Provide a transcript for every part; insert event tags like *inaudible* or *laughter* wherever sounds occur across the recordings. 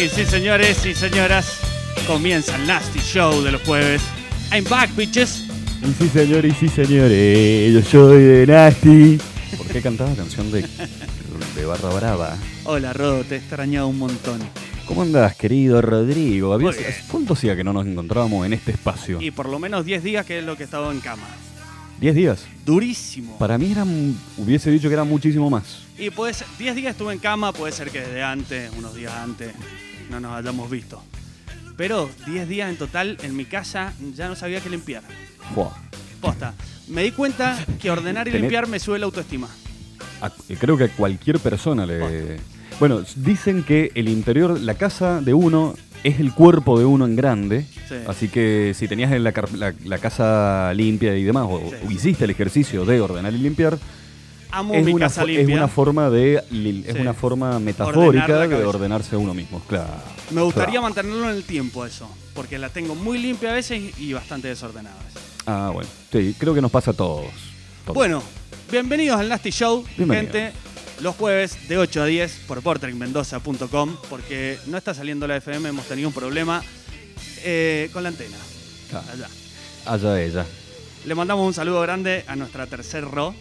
Y sí, señores y señoras, comienza el Nasty Show de los jueves. I'm back, bitches. Y sí, señores, y sí, señores, yo soy de Nasty. ¿Por qué cantaba la canción de, de Barra Brava? Hola, Rodo, te he extrañado un montón. ¿Cómo andás, querido Rodrigo? ¿Habías- Muy bien. ¿Cuánto hacía que no nos encontrábamos en este espacio? Y por lo menos 10 días que es lo que he estado en cama. ¿Diez días? Durísimo. Para mí eran, hubiese dicho que era muchísimo más. Y puede ser, 10 días estuve en cama, puede ser que desde antes, unos días antes, no nos hayamos visto. Pero 10 días en total en mi casa ya no sabía qué limpiar. Fua. Posta. Me di cuenta que ordenar y Tenés- limpiar me sube la autoestima. A- creo que a cualquier persona le... Bueno, dicen que el interior, la casa de uno es el cuerpo de uno en grande. Sí. Así que si tenías la, la- la casa limpia y demás, o, Sí. o hiciste el ejercicio de ordenar y limpiar, Amo es mi una, casa fo- limpia. es una forma de es Sí. una forma metafórica Ordenar de ordenarse uno mismo. Claro. Me gustaría Claro. mantenerlo en el tiempo eso, porque la tengo muy limpia a veces y bastante desordenada a veces. Ah, bueno. Sí, creo que nos pasa a todos. Todos. Bueno, bienvenidos al Nasty Show, gente. Los jueves de 8 a 10 por portrekmendoza.com, porque no está saliendo la FM, hemos tenido un problema eh, con la antena. Ah, Allá. allá ella. Le mandamos un saludo grande a nuestra tercer ro,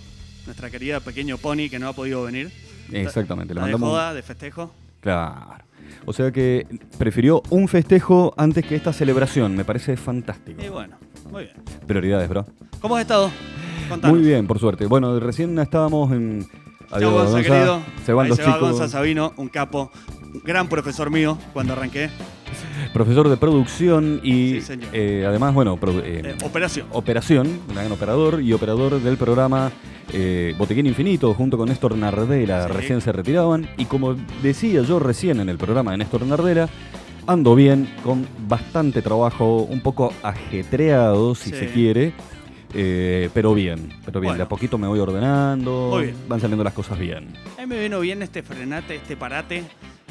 nuestra querida pequeño pony que no ha podido venir. Exactamente. Le La de mandamos. joda, de festejo. Claro. O sea que prefirió un festejo antes que esta celebración. Me parece fantástico. Y bueno, muy bien. Prioridades, bro. ¿Cómo has estado? Contanos. Muy bien, por suerte. Bueno, recién estábamos en. Adiós, Gonza, querido. Se van Ahí los se va chicos. Gonza Sabino, un capo, gran profesor mío cuando arranqué. Profesor de producción y Sí, eh, además, bueno, produ- eh, Eh, operación. operación, un gran operador y operador del programa eh, Botequín Infinito junto con Néstor Nardela. Sí. Recién se retiraban y como decía yo recién en el programa de Néstor Nardela, ando bien, con bastante trabajo, un poco ajetreado si Sí. se quiere. eh, pero bien, pero bien, Bueno. de a poquito me voy ordenando, van saliendo las cosas bien. A mí me vino bien este frenate, este parate.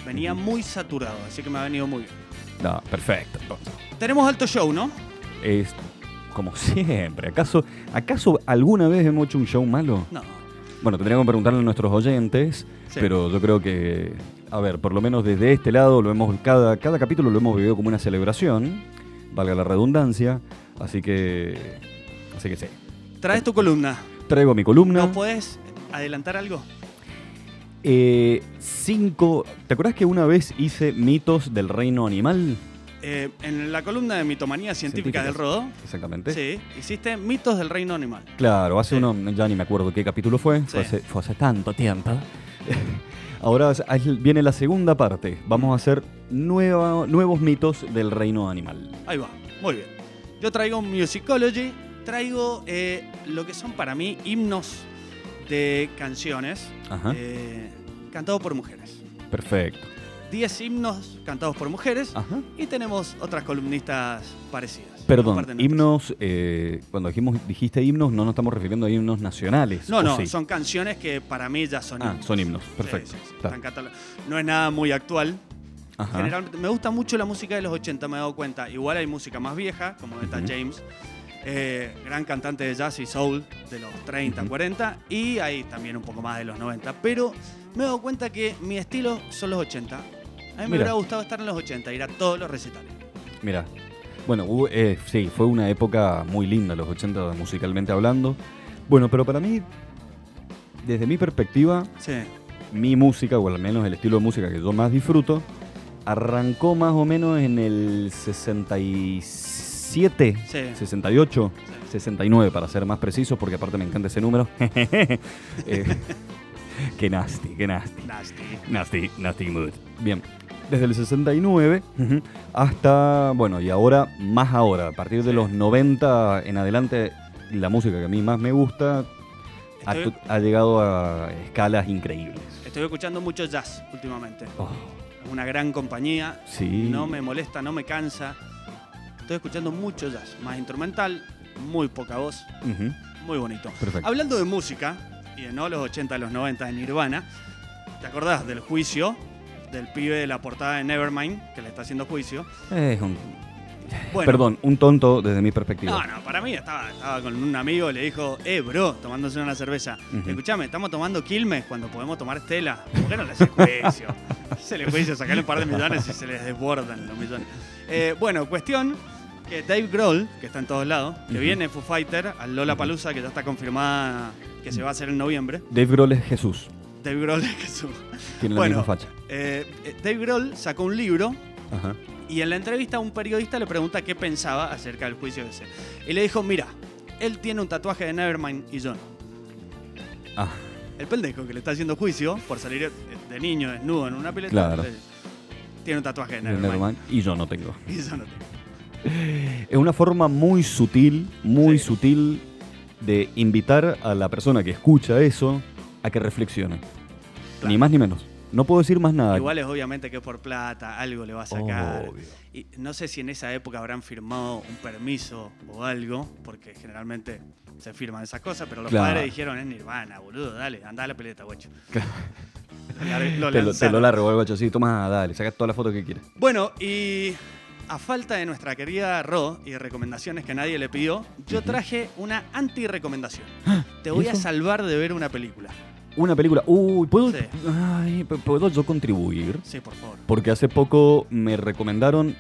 Venía muy saturado, así que me ha venido muy bien. No, perfecto. Tenemos alto show, ¿no? Es como *laughs* siempre. ¿Acaso, ¿Acaso alguna vez hemos hecho un show malo? No. Bueno, tendríamos que preguntarle a nuestros oyentes, Sí. pero yo creo que, a ver, por lo menos desde este lado, lo hemos cada, cada capítulo lo hemos vivido como una celebración, valga la redundancia, así que, así que sí. Traes tu columna. Traigo mi columna. ¿Nos puedes adelantar algo? Eh, cinco, ¿te acuerdas que una vez hice mitos del reino animal? Eh, en la columna de Mitomanía Científica del. Rodó, Exactamente. sí, hiciste mitos del reino animal. Claro, hace Sí. uno, ya ni me acuerdo qué capítulo fue, fue, Sí. hace, fue hace tanto tiempo. *laughs* Ahora viene la segunda parte. Vamos a hacer nueva- nuevos mitos del reino animal. Ahí va, muy bien. Yo traigo Musicology, traigo eh, lo que son para mí himnos de canciones Ajá. eh, cantados por mujeres. Perfecto. 10 himnos cantados por mujeres Ajá. y tenemos otras columnistas parecidas. Perdón, himnos, eh, cuando dijimos, dijiste himnos, no nos estamos refiriendo a himnos nacionales. No, ¿o no, sí? son canciones que para mí ya son Ah, himnos. son himnos, perfecto. sí, sí, están No es nada muy actual. Ajá. Generalmente me gusta mucho la música de los 80, me he dado cuenta. Igual hay música más vieja, como esta Ujú. James, eh, gran cantante de jazz y soul de los 30, Ujú. 40, y hay también un poco más de los 90. Pero me he dado cuenta que mi estilo son los 80. A mí me Mira. hubiera gustado estar en los 80, ir a todos los recitales. Mira, bueno, hubo- eh, sí, fue una época muy linda, los 80 musicalmente hablando. Bueno, pero para mí, desde mi perspectiva, Sí, mi música, o al menos el estilo de música que yo más disfruto, arrancó más o menos en el 67, Sí. 68, Sí. 69 para ser más precisos, porque aparte me encanta ese número. *laughs* Eh, *laughs* qué nasty, qué nasty. nasty. Nasty, nasty mood. Bien. Desde el 69 ujú, hasta, bueno, y ahora, más ahora, a partir de Sí. los 90 en adelante, la música que a mí más me gusta ha, Estoy, tu- ha llegado a escalas increíbles. estoy escuchando mucho jazz últimamente. Oh, Es una gran compañía, sí. no me molesta, no me cansa. Estoy escuchando mucho jazz, más instrumental, muy poca voz, muy bonito. Perfecto. Hablando de música, y no los 80, los 90 de Nirvana, ¿te acordás del juicio del pibe de la portada de Nevermind que le está haciendo juicio? Es un- Bueno, Perdón, un tonto desde mi perspectiva. No, no, para mí estaba, estaba con un amigo, le dijo, eh, bro, tomándose una cerveza. Ujú. Escuchame, estamos tomando Quilmes cuando podemos tomar Estela. ¿Por qué no le haces juicio? *laughs* Se le juicio, sacarle un par de millones y se les desbordan los millones. Eh, bueno, cuestión que Dave Grohl, que está en todos lados, que Ujú. viene Foo Fighter al Lola Palusa, que ya está confirmada que se va a hacer en noviembre. Dave Grohl es Jesús. Dave Grohl es Jesús. Tiene la Bueno. misma facha. Eh, eh, Dave Grohl sacó un libro Ajá. y en la entrevista un periodista le pregunta qué pensaba acerca del juicio ese. Y le dijo, mira, él tiene un tatuaje de Nevermind y yo no. Ah, El pendejo que le está haciendo juicio por salir eh, de niño desnudo en una pileta. Claro. tiene un tatuaje de de Nevermind. Nevermind, y yo no tengo. *laughs* Y yo no tengo. Es una forma muy sutil, muy Sí. sutil de invitar a la persona que escucha eso a que reflexione. Claro. Ni más ni menos. No puedo decir más nada. Igual es obviamente que es por plata, algo le va a sacar. Obvio. Y no sé si en esa época habrán firmado un permiso o algo, porque generalmente se firman esas cosas, pero los Claro. padres dijeron es Nirvana, boludo, dale, anda a la pileta, guacho. *laughs* Claro. Lo Te lo, te lo largo, el guacho así. Toma, dale, saca toda la foto que quieras. Bueno, y a falta de nuestra querida Ro y recomendaciones que nadie le pidió, yo traje una anti-recomendación. *gasps* Te ¿y voy a salvar de ver una película. Una película. Uy, ¿puedo, Sí. ay, ¿puedo yo contribuir? Sí, por favor. Porque hace poco me recomendaron,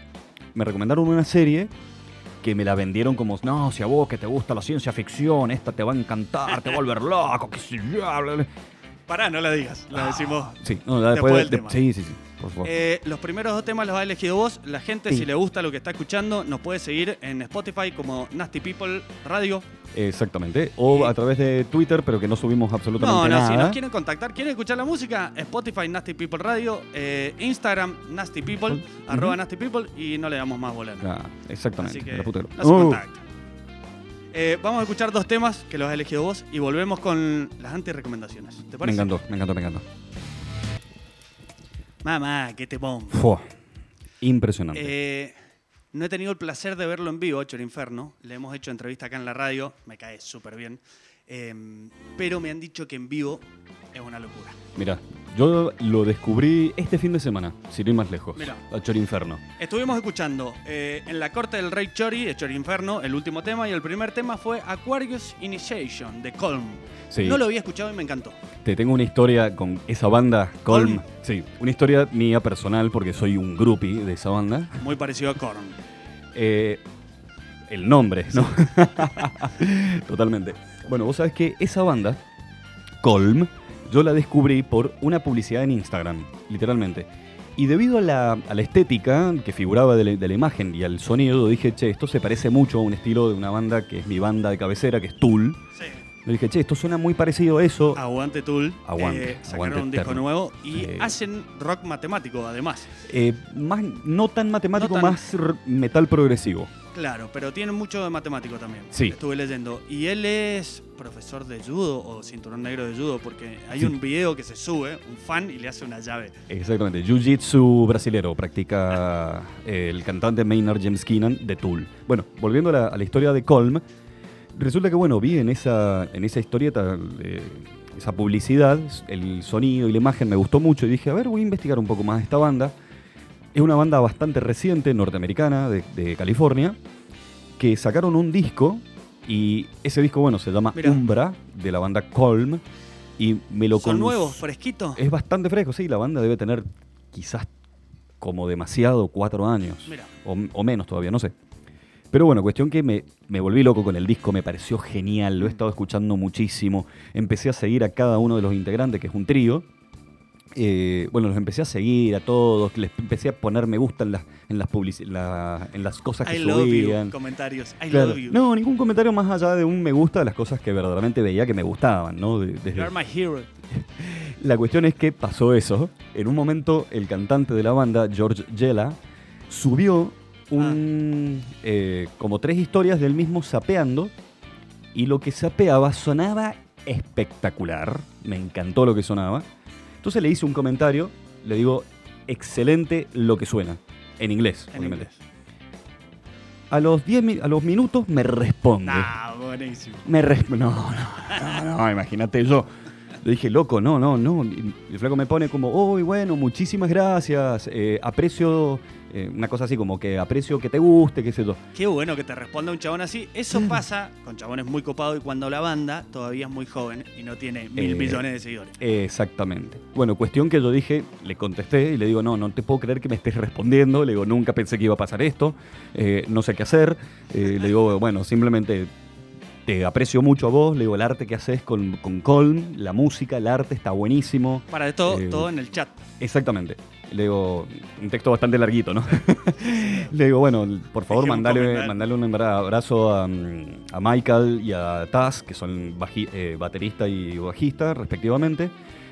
me recomendaron una serie que me la vendieron como, no, si a vos que te gusta la ciencia ficción, esta te va a encantar, te va a volver loco, bla, bla". Pará, no la digas, la decimos. Sí, no, después, del de- tema. sí, sí, sí, por favor. Eh, los primeros dos temas los ha elegido vos. La gente, Sí. si le gusta lo que está escuchando, nos puede seguir en Spotify como Nasty People Radio. Exactamente. O a través de Twitter, pero que no subimos absolutamente No, no, nada. si nos quieren contactar, quieren escuchar la música, Spotify Nasty People Radio, eh, Instagram Nasty People, arroba Nasty People y no le damos más bola. Ah, exactamente. Así que no se Uh. Eh, vamos a escuchar dos temas que los has elegido vos y volvemos con las anti-recomendaciones. ¿Te me parece? encantó, me encantó, me encantó. Mamá, qué te pongo. Fua. Impresionante. Eh, no he tenido el placer de verlo en vivo, Hecho el Inferno. Le hemos hecho entrevista acá en la radio, me cae súper bien. Eh, pero me han dicho que en vivo es una locura. Mira, yo lo descubrí este fin de semana, sin ir más lejos. Mirá. A Chor Inferno. Estuvimos escuchando eh, en la corte del Rey Chori, Inferno, el último tema, y el primer tema fue Aquarius Initiation de Colm. Sí. No lo había escuchado y me encantó. Te tengo una historia con esa banda, Colm. Colm. Sí, una historia mía personal porque soy un groupie de esa banda. Muy parecido a Korn. Eh, el nombre, ¿no? *laughs* Totalmente. Bueno, vos sabés que esa banda, Colm, yo la descubrí por una publicidad en Instagram, literalmente. Y debido a la, a la estética que figuraba de la, de la imagen y al sonido, dije, che, esto se parece mucho a un estilo de una banda que es mi banda de cabecera, que es Tool. Sí. Le dije, che, esto suena muy parecido a eso. Aguante Tool. Aguante, Eh, sacaron aguante un disco eterno. nuevo y hacen rock matemático, además. Eh, más, no tan matemático, No tan- más metal progresivo. Claro, pero tiene mucho de matemático también. Sí. Estuve leyendo. Y él es profesor de judo o cinturón negro de judo, porque hay Sí. un video que se sube, un fan, y le hace una llave. Exactamente. Jiu-Jitsu brasilero practica eh, el cantante Maynard James Keenan de Tool. Bueno, volviendo a la, a la historia de Colm, resulta que, bueno, vi en esa, en esa historieta, eh, esa publicidad, el sonido y la imagen me gustó mucho y dije, a ver, voy a investigar un poco más de esta banda. Es una banda bastante reciente, norteamericana, de, de California, que sacaron un disco y ese disco, bueno, se llama Mirá. Umbra, de la banda Colm, y me lo ¿Son nuevos, fresquitos? es bastante fresco, sí. La banda debe tener quizás como demasiado cuatro años. Mira. O, o menos todavía, no sé. Pero bueno, cuestión que me, me volví loco con el disco, me pareció genial, lo he estado escuchando muchísimo. Empecé a seguir a cada uno de los integrantes, que es un trío. Eh, bueno, los empecé a seguir a todos, les empecé a poner me gusta en las, en las, publici- la- en las cosas que I love subían. you. Comentarios. I Claro. love you. No, ningún comentario más allá de un me gusta de las cosas que verdaderamente veía que me gustaban, ¿no? De- desde- You are my hero. *laughs* la cuestión es que pasó eso. En un momento, el cantante de la banda, George Jella, subió un, eh, como tres historias del mismo sapeando. Y lo que sapeaba sonaba espectacular. Me encantó lo que sonaba. Entonces le hice un comentario. Le digo, excelente lo que suena. En inglés, En obviamente. inglés. A los, 10 mi- a los minutos me responde. Nah, buenísimo. Me res- no, no, no, no, imagínate yo. Le dije, loco, no, no, no. Y el flaco me pone como, uy, bueno, muchísimas gracias. eh, aprecio eh, una cosa así como que aprecio que te guste, qué sé yo. Qué bueno que te responda un chabón así. Eso pasa con chabones muy copados y cuando la banda todavía es muy joven y no tiene mil Eh, millones de seguidores. Exactamente. Bueno, cuestión que yo dije, le contesté y le digo, no, no te puedo creer que me estés respondiendo. Le digo, nunca pensé que iba a pasar esto, eh, no sé qué hacer. *laughs* Le digo, bueno, simplemente te aprecio mucho a vos. Le digo, el arte que haces con, con Colm, la música, el arte está buenísimo. Para de todo, eh, todo en el chat. Exactamente. Le digo, un texto bastante larguito, ¿no? *laughs* Le digo, bueno, por favor, mandale, mandale un abra- abrazo a, mm, a Michael y a Taz, que son baji- eh, baterista y bajista, respectivamente.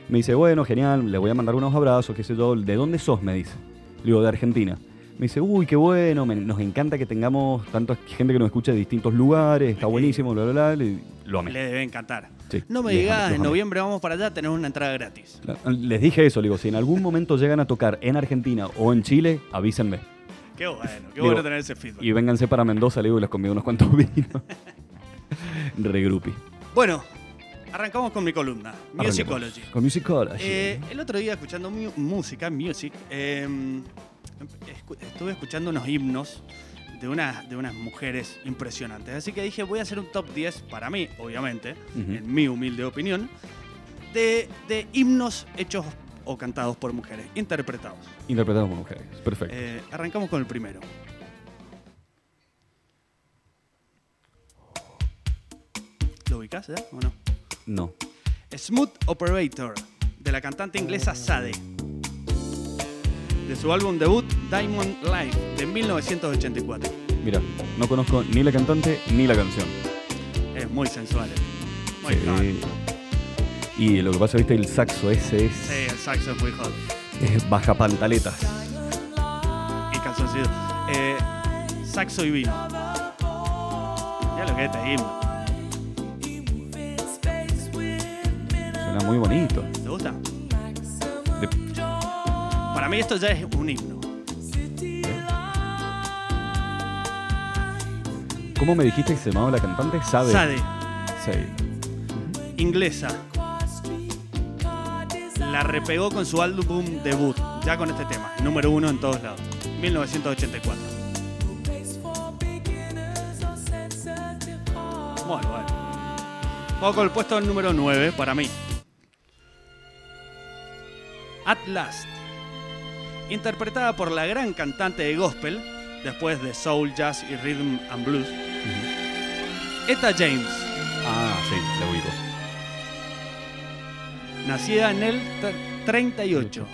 Me dice, bueno, genial, le voy a mandar unos abrazos, qué sé yo. ¿De dónde sos? Me dice. Le digo, de Argentina. Me dice, uy, qué bueno, me- nos encanta que tengamos tanta gente que nos escuche de distintos lugares, está buenísimo, bla, bla, bla. Le- lo amé. Le debe encantar. Sí, no me digas, en noviembre vamos para allá, tenés una entrada gratis. Les dije eso, le digo, si en algún momento llegan a tocar en Argentina o en Chile, avísenme. Qué bueno, qué *laughs* Digo, bueno tener ese feedback. Y vénganse para Mendoza, le digo, y les convido unos cuantos *laughs* vinos. Regrupi. Bueno, arrancamos con mi columna, Musicology. Con Musicology. Eh, el otro día escuchando mu- música, music, eh, estuve escuchando unos himnos de, unas de unas mujeres impresionantes. Así que dije, voy a hacer un top 10 para mí, obviamente, Ujú. en mi humilde opinión, de, de himnos hechos o cantados por mujeres, interpretados. Interpretados por mujeres. Perfecto. Eh, arrancamos con el primero. ¿Lo ubicás ya o no? no. Smooth Operator, de la cantante inglesa Sade. De su álbum debut Diamond Life, de 1984. Mira, no conozco ni la cantante ni la canción. Es muy sensual. Muy Sí. hot. Y lo que pasa, viste, el saxo ese es, Sí, el saxo es muy hot. es baja pantaletas. Y calzoncillo. Eh, saxo y vino. Mira lo que es este himno. Suena muy bonito. ¿Te gusta? Para mí esto ya es un himno. ¿Cómo me dijiste que se llamaba la cantante? Sade. Sade, inglesa. La repegó con su álbum debut, ya con este tema, número uno en todos lados, 1984. Muy bueno. Vamos con el puesto número 9 para mí. At Last. Interpretada por la gran cantante de gospel, después de soul, jazz y rhythm and blues, Etta James. Ah, sí, la ubico. Nacida en el t- 38,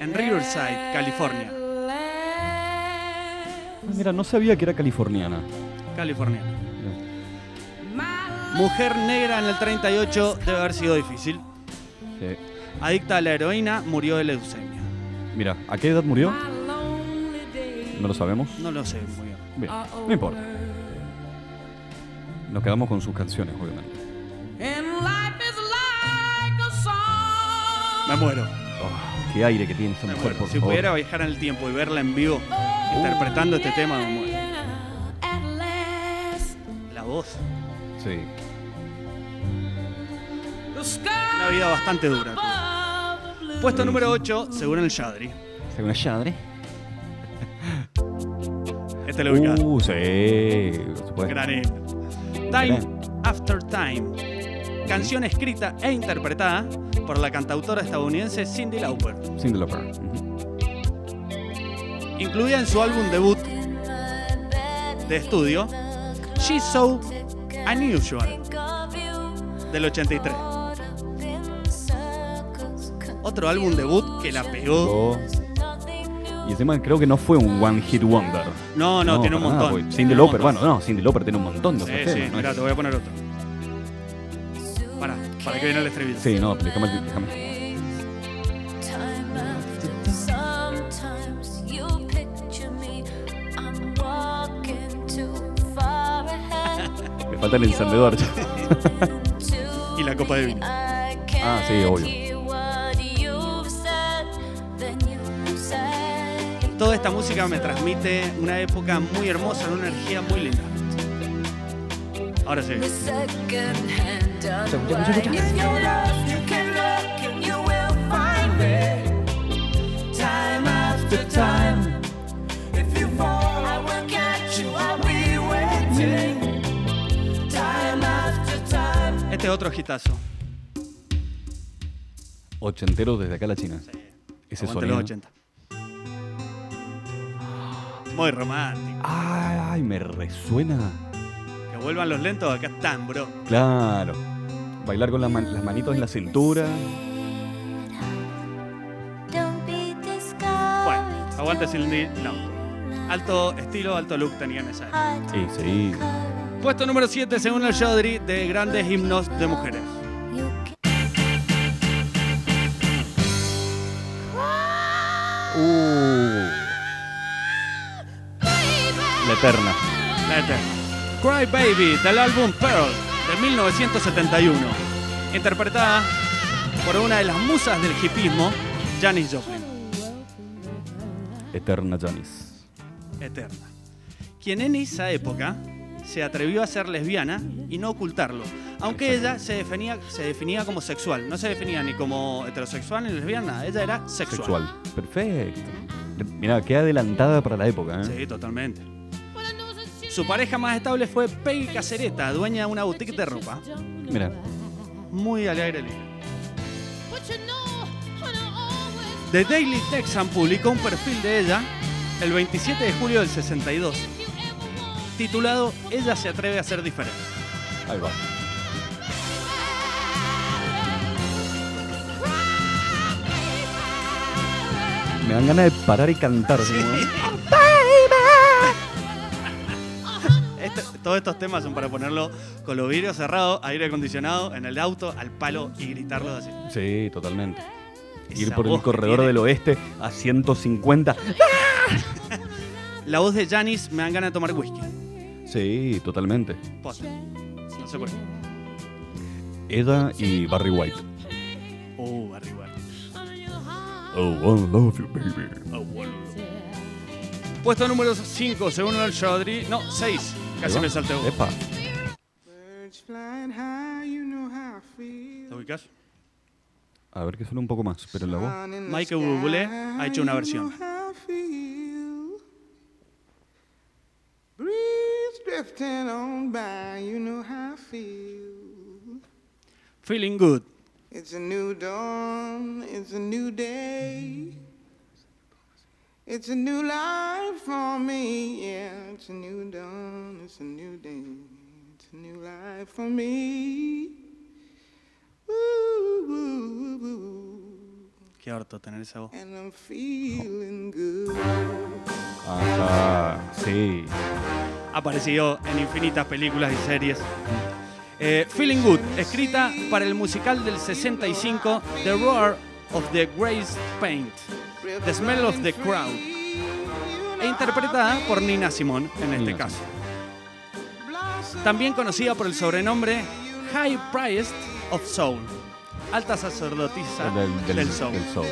en Riverside, California. Ah, Mira, no sabía que era californiana. California. Mujer negra en el 38 debe haber sido difícil. Sí. Adicta a la heroína, murió de leucemia. Mira, ¿a qué edad murió? No lo sabemos. No lo sé muy bien. Bien, no importa. Nos quedamos con sus canciones, obviamente. Me muero. Oh, qué aire que tiene esta Me mujer, muero. por Si favor. pudiera viajar en el tiempo y verla en vivo interpretando este tema, me muero. La voz. Sí. Una vida bastante dura. Puesto número 8, según el Shadri. ¿Según Shadre? Este lo ubicás. Uh, sí. por supuesto. Gran himno. Time After Time. Canción escrita e interpretada por la cantautora estadounidense Cindy Lauper. Cyndi Lauper. Incluida en su álbum debut de estudio, She's So Unusual, del 83. Otro álbum debut que la pegó. Y encima creo que no fue un One Hit Wonder. No, no, tiene un nada, montón. Tiene Cindy Lauper, bueno, no, Cindy Lauper tiene un montón de Sí, sí, ¿no? mira, te voy a poner otro. Para, para que viene el estribillo. Sí, no, déjame, déjame. Sometimes you picture me, I'm walking too far ahead. *laughs* Me falta el encendedor. *laughs* Y la copa de vino. Ah, sí, obvio. toda esta música me transmite una época muy hermosa, una energía muy linda. Ahora sí. Este es otro hitazo. Ochentero desde acá a la China. Ese sonido. los 80. Muy romántico. Ay, ay, me resuena. Que vuelvan los lentos, acá están, bro. Claro. Bailar con las, man- las manitos en la cintura. Bueno, discouraged. aguante Cindy. No. Alto estilo, alto look tenía en esa. Sí, sí. Puesto número 7 según el Chaudhry de grandes himnos de mujeres. Uh, eterna. La eterna. Cry Baby del álbum Pearl de 1971. Interpretada por una de las musas del hipismo, Janis Joplin. Eterna Janis. Eterna. Quien en esa época se atrevió a ser lesbiana y no ocultarlo. Aunque ella se definía, se definía como sexual. No se definía ni como heterosexual ni lesbiana. Ella era sexual. Sexual. Perfecto. Mira, qué adelantada para la época, ¿eh? Sí, totalmente. Su pareja más estable fue Peggy Casereta, dueña de una boutique de ropa. Mira, Muy al aire libre. The Daily Texan publicó un perfil de ella el 27 de julio del 62, titulado Ella se atreve a ser diferente. ahí va. Me dan ganas de parar y cantar. como, todos estos temas son para ponerlo con los vidrios cerrados, aire acondicionado, en el auto, al palo y gritarlo así. Sí, totalmente. Ir por el corredor del oeste a 150. *laughs* La voz de Janis me dan ganas de tomar whisky. Sí, totalmente. Posta. No sé por qué. Eda y Barry White. Uh, arriba. Oh, I love you, baby. Oh. Puesto número 5, según el Chaudhry. No, 6. Casi me salté uno. Epa. ¿Te ubicas? A ver que suena un poco más, pero en la voz. Michael Bublé ha hecho una versión. you know how I feel. Breeze drifting on by, you know how I feel. Feeling good. It's a new dawn, it's a new day. It's a new life for me, yeah. It's a new dawn, it's a new day. It's a new life for me. Ooh, ooh, ooh, Qué harto tener esa voz. and I'm feeling good. Ajá, sí. Ha aparecido en infinitas películas y series. Eh, Feeling Good, escrita para el musical del 65 The Roar of the Grace Paint, The Smell of the Crowd, e interpretada por Nina Simone en este Nina caso. También conocida por el sobrenombre High Priest of Soul, alta sacerdotisa Del, del- del soul. del soul.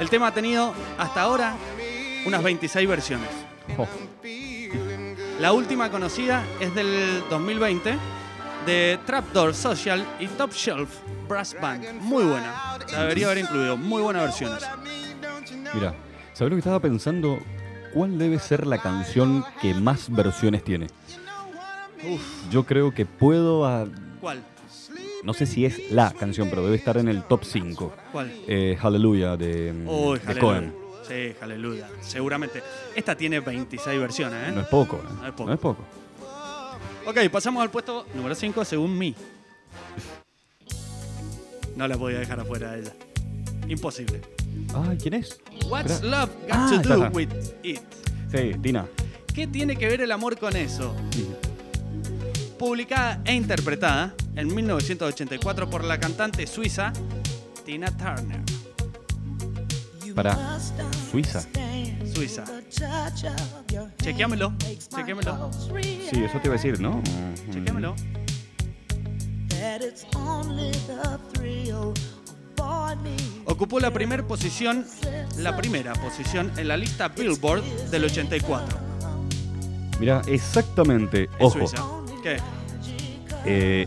El tema ha tenido hasta ahora unas 26 versiones. Oh, La última conocida es del 2020 de Trapdoor Social y Top Shelf Brass Band. Muy buena. La debería haber incluido. Muy buenas versiones. mira, ¿sabes lo que estaba pensando? ¿Cuál debe ser la canción que más versiones tiene? Uf, Yo creo que puedo. ah, ¿cuál? no sé si es la canción, pero debe estar en el top 5. ¿Cuál? Eh, Hallelujah de, Uy, de Hallelujah. Cohen. Sí, aleluya. Seguramente. Esta tiene 26 versiones, No ¿eh? es poco, ¿eh? No es poco. No es poco. Ok, pasamos al puesto número 5 según mí. No la podía dejar afuera a ella. Imposible. Ay, ¿quién es? What's Espera. love got Ah, to está, do está. with it? Sí, Tina. ¿Qué tiene que ver el amor con eso? Publicada e interpretada en 1984 por la cantante suiza Tina Turner. Para Suiza. Suiza. Chequeámelo, chequeámelo, Sí, eso te iba a decir, ¿no? Chequeámelo. Ocupó la primera posición, la primera posición en la lista Billboard del 84. Mira, exactamente. En Ojo. Suiza. ¿Qué? eh,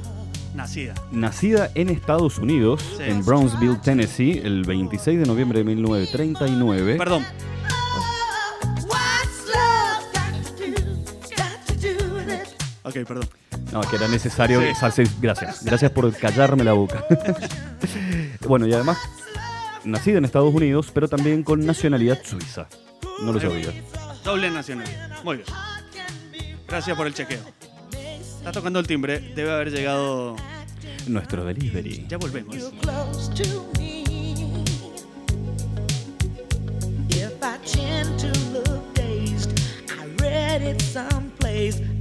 Nacida. nacida en Estados Unidos, Sí. en Brownsville, Tennessee, el 26 de noviembre de 1939. Perdón, ok, perdón. No, que era necesario. Sí. Gracias. Gracias por callarme la boca. *laughs* bueno, y además, nacida en Estados Unidos, pero también con nacionalidad suiza. No lo sabía. Doble nacional. Muy bien. Gracias por el chequeo. Está tocando el timbre. Debe haber llegado. Nuestro delivery. Ya volvemos. close to me. If I tend to look dazed, I read it someplace.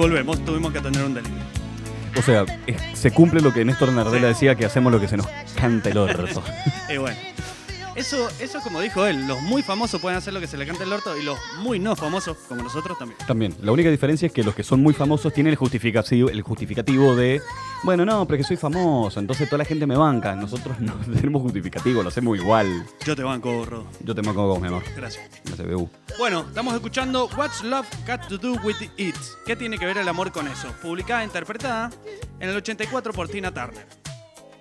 Volvemos. Tuvimos que atender un delivery. O sea, es- se cumple lo que Néstor Nardella decía, que hacemos lo que se nos canta el orto. *laughs* Y bueno. Eso, eso como dijo él, los muy famosos pueden hacer lo que se le cante el orto y los muy no famosos, como nosotros, también. También, la única diferencia es que los que son muy famosos tienen el justificativo, el justificativo de, bueno, no, pero que soy famoso, entonces toda la gente me banca. Nosotros no *laughs* tenemos justificativo, lo hacemos igual. Yo te banco, Rodo. Yo te marco con mi amor. Gracias. La CBU. Bueno, estamos escuchando What's Love Got to Do with It. ¿Qué tiene que ver el amor con eso? Publicada e interpretada en el 84 por Tina Turner.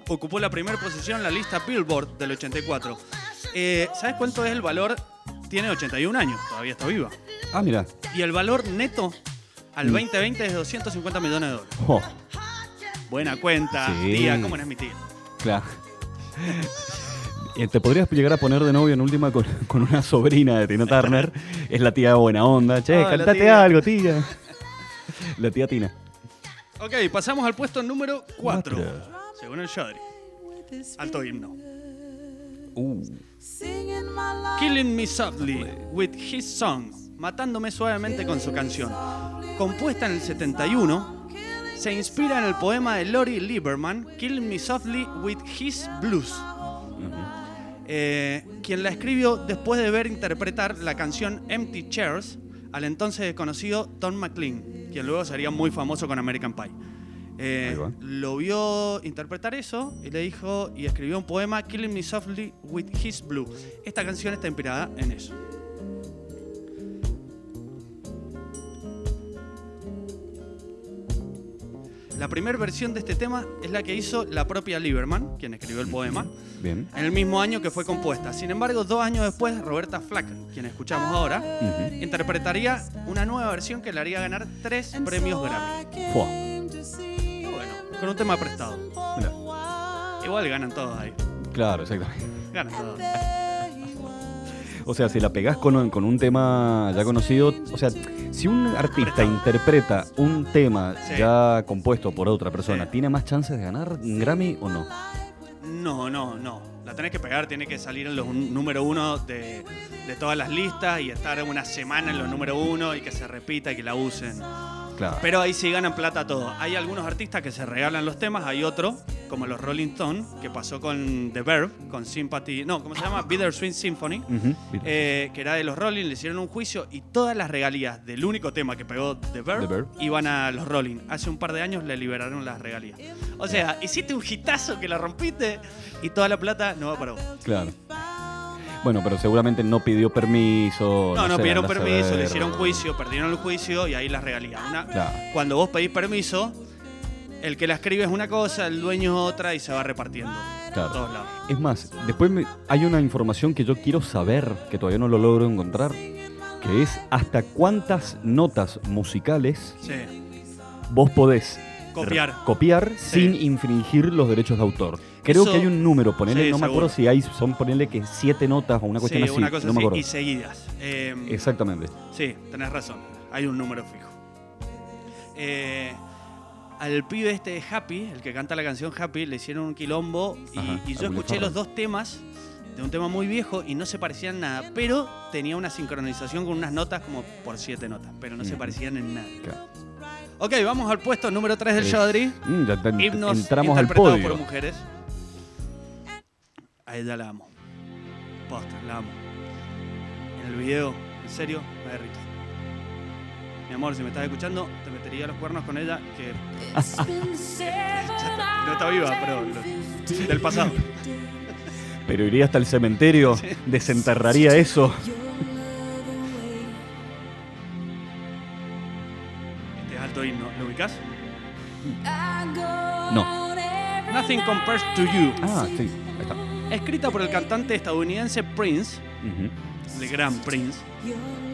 Ocupó la primera posición en la lista Billboard del 84. Eh, ¿Sabes cuánto es el valor? Tiene 81 años, todavía está viva. Ah, mira. Y el valor neto al Mm. 2020 es de 250 millones de dólares. Oh, Buena cuenta, Sí. tía, ¿cómo no es mi tía? claro. Eh, Te podrías llegar a poner de novio en última con, con una sobrina de Tina Turner. Es la tía buena onda. Che, Ah, cantate tía. algo, tía. La tía Tina. Ok, pasamos al puesto número 4. Cuatro. Según el Shadri. Alto himno. Uh, Killing Me Softly with His Song, matándome suavemente con su canción. Compuesta en el 71, se inspira en el poema de Lori Lieberman, Killing Me Softly with His Blues, eh, quien la escribió después de ver interpretar la canción Empty Chairs al entonces desconocido Tom McLean, quien luego sería muy famoso con American Pie. Eh, lo vio interpretar eso y le dijo y escribió un poema Killing Me Softly with His Blue. Esta canción está inspirada en eso. La primera versión de este tema es la que hizo la propia Lieberman, quien escribió el poema, bien. en el mismo año que fue compuesta. Sin embargo, dos años después, Roberta Flack, quien escuchamos ahora, interpretaría una nueva versión que le haría ganar tres premios Grammy. Fua. Con un tema prestado. Mirá. Igual ganan todos ahí. Claro, exactamente. Ganan todos. O sea, si la pegás con, con un tema ya conocido, o sea, si un artista Prestado. interpreta un tema Sí. ya compuesto por otra persona, Sí. ¿tiene más chances de ganar un Grammy o no? No, no, no. La tenés que pegar, tiene que salir en los número uno de, de todas las listas y estar una semana en los número uno y que se repita y que la usen. Claro. Pero ahí sí ganan plata todos. Hay algunos artistas que se regalan los temas, hay otro, como los Rolling Stones, que pasó con The Verve, con Sympathy, no, ¿cómo se llama? Bittersweet Symphony. Eh, que era de los Rolling, le hicieron un juicio y todas las regalías del único tema que pegó The Verve. iban a los Rolling. Hace un par de años le liberaron las regalías. O sea, hiciste un hitazo que la rompiste y toda la plata no va para vos. Claro. Bueno, pero seguramente no pidió permiso. No, no, sé, pidieron permiso, le hicieron juicio, perdieron el juicio y ahí las regalías. Una- Claro. Cuando vos pedís permiso, el que la escribe es una cosa, el dueño es otra y se va repartiendo. Claro. Por todos lados. Es más, después me- hay una información que yo quiero saber, que todavía no lo logro encontrar, que es hasta cuántas notas musicales Sí. vos podés Copiar. copiar Sí. sin infringir los derechos de autor. Creo Eso- que hay un número, ponele, Sí, no me seguro. acuerdo si hay, son ponele que siete notas o una cuestión sí, así. una cosa no me acuerdo. y seguidas. Eh, Exactamente. Sí, tenés razón. Hay un número fijo. Eh, al pibe este de Happy, el que canta la canción Happy, le hicieron un quilombo y, Ajá, y a yo escuché los dos temas de un tema muy viejo y no se parecían nada, pero tenía una sincronización con unas notas como por siete notas, pero no se parecían en nada. Claro. Ok, vamos al puesto número 3 del Chaudry. Mm, entramos al podio. por mujeres. A ella la amo. Posta, la amo. En el video, en serio, me derrito. Mi amor, si me estás escuchando, te metería los cuernos con ella, que ya *laughs* está- no está viva, pero lo- del pasado. Pero iría hasta el cementerio, desenterraría eso. Este es alto himno, ¿lo ubicás? No. Nothing compares to you. Ah, sí. Escrita por el cantante estadounidense Prince, Ujú. el gran Prince,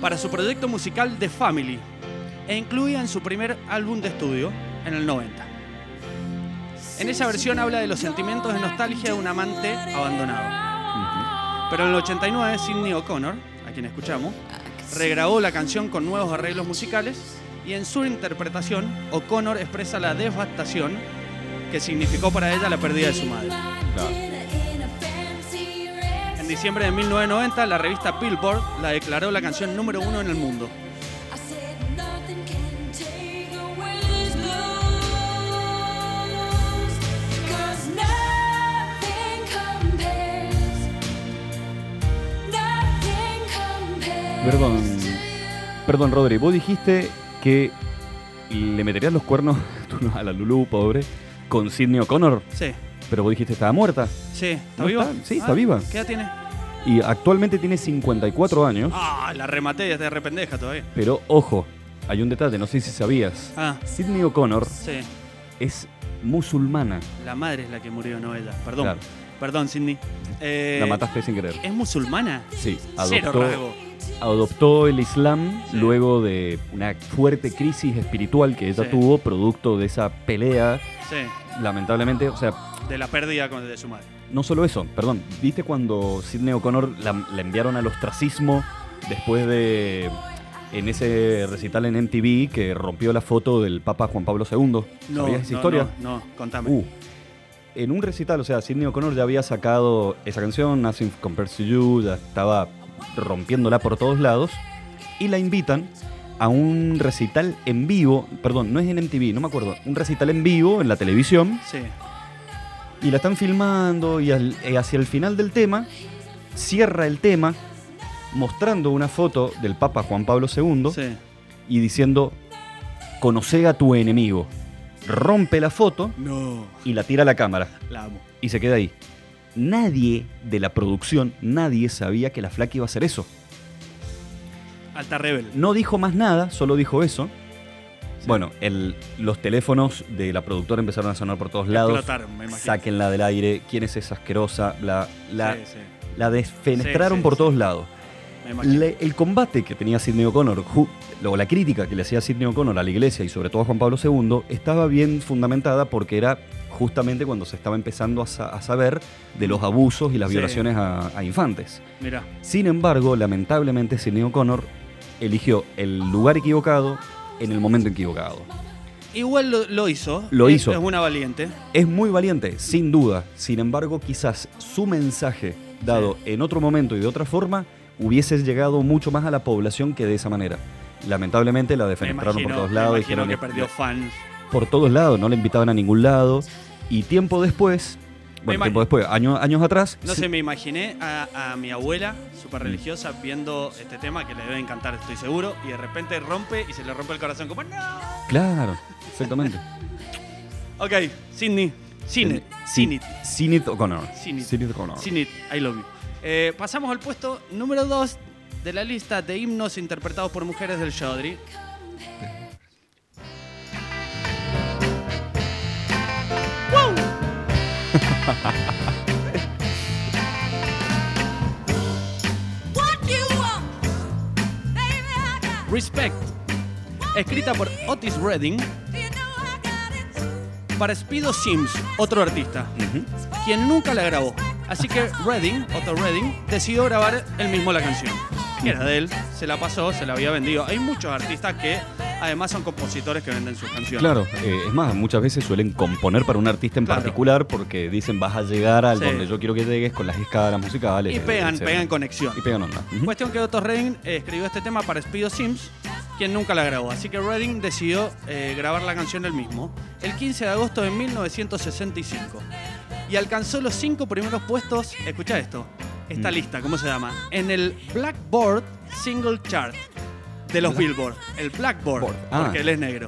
para su proyecto musical The Family e incluía en su primer álbum de estudio en el 90. En esa versión habla de los sentimientos de nostalgia de un amante abandonado. Pero en el 89 Sidney O'Connor, a quien escuchamos, regrabó la canción con nuevos arreglos musicales y en su interpretación O'Connor expresa la devastación que significó para ella la pérdida de su madre. En diciembre de 1990, la revista Billboard la declaró la canción número uno en el mundo. Perdón, perdón, Rodri, vos dijiste que le meterías los cuernos *laughs* a la Lulu, pobre, con Sidney O'Connor, Sí, pero vos dijiste estaba muerta. sí, ¿está ¿No viva? está? Sí, está viva. ¿Qué edad tiene? Y actualmente tiene 54 años, Ah, la rematé, ya está de rependeja todavía. pero ojo, hay un detalle, no sé si sabías. Ah, Sidney O'Connor sí. es musulmana. La madre es la que murió, no ella. Perdón. Claro. Perdón, Sidney. Eh, La mataste sin querer. ¿Es musulmana? Sí, Cero adoptó, rasgo. adoptó el Islam Sí. luego de una fuerte crisis espiritual que ella Sí. tuvo, producto de esa pelea, Sí, lamentablemente, o sea, de la pérdida de su madre. no solo eso, perdón, ¿viste cuando Sidney O'Connor la, la enviaron al ostracismo después de, en ese recital en MTV que rompió la foto del Papa Juan Pablo II? No, ¿Sabías esa no, historia? No, no, contame. Uh, en un recital, o sea, Sidney O'Connor ya había sacado esa canción, Nothing Compares to You, ya estaba rompiéndola por todos lados, y la invitan a un recital en vivo, perdón, no es en MTV, no me acuerdo, un recital en vivo en la televisión, Sí. Y la están filmando, y, al- y hacia el final del tema, cierra el tema mostrando una foto del Papa Juan Pablo II Sí. y diciendo, conoce a tu enemigo. Rompe la foto No, y la tira a la cámara la amo. y se queda ahí. Nadie de la producción, nadie sabía que la flaca iba a hacer eso. Alta rebel. No dijo más nada, solo dijo eso. Bueno, el- los teléfonos de la productora empezaron a sonar por todos lados. Explotaron, me imagino. Sáquenla del aire, quién es esa asquerosa, la, la, Sí, sí, la desfenestraron Sí, por todos lados. Le- el combate que tenía Sidney O'Connor, o la crítica que le hacía Sidney O'Connor a la iglesia y sobre todo a Juan Pablo II, estaba bien fundamentada porque era justamente cuando se estaba empezando a, sa- a saber de los abusos y las violaciones a, a infantes. Sin embargo, lamentablemente Sidney O'Connor eligió el lugar equivocado en el momento equivocado. igual lo, lo hizo. Lo Es- hizo. Es una valiente. Es muy valiente, sin duda. Sin embargo, quizás su mensaje dado en otro momento y de otra forma hubiese llegado mucho más a la población que de esa manera. Lamentablemente la Me defenestraron por todos me lados, imagino dijeron que "Le- perdió fans. por todos lados, no le invitaban a ningún lado. Y tiempo después, bueno, tiempo después, años, años atrás, No sí- sé, me imaginé a, a mi abuela, súper religiosa, viendo este tema que le debe encantar, estoy seguro, y de repente rompe y se le rompe el corazón como ¡No! claro, exactamente. *laughs* Ok, Sidney. Sidney. Sinit O'Connor. Sinit. Sinit O'Connor. Sidney, I love you. Eh, pasamos al puesto número 2 de la lista de himnos interpretados por mujeres del Chaudry. Respect, escrita por Otis Redding para Speedo Sims, otro artista, quien nunca la grabó. Así que Redding, Otto Redding, decidió grabar él mismo la canción. Que era de él, se la pasó, se la había vendido. Hay muchos artistas que además son compositores que venden sus canciones. Claro, eh, es más, muchas veces suelen componer para un artista en Claro. particular porque dicen vas a llegar al Sí. donde yo quiero que llegues con las escalas musicales. Y pegan, pegan conexión. Y pegan onda. Cuestión que Otto Redding eh, escribió este tema para Speedo Sims, quien nunca la grabó. Así que Redding decidió eh, grabar la canción él mismo el 15 de agosto de 1965. Y alcanzó los cinco primeros puestos, escucha esto, esta Mm. lista, ¿cómo se llama? En el Blackboard Single Chart de los Billboard. El Blackboard, Board. Ah. porque él es negro.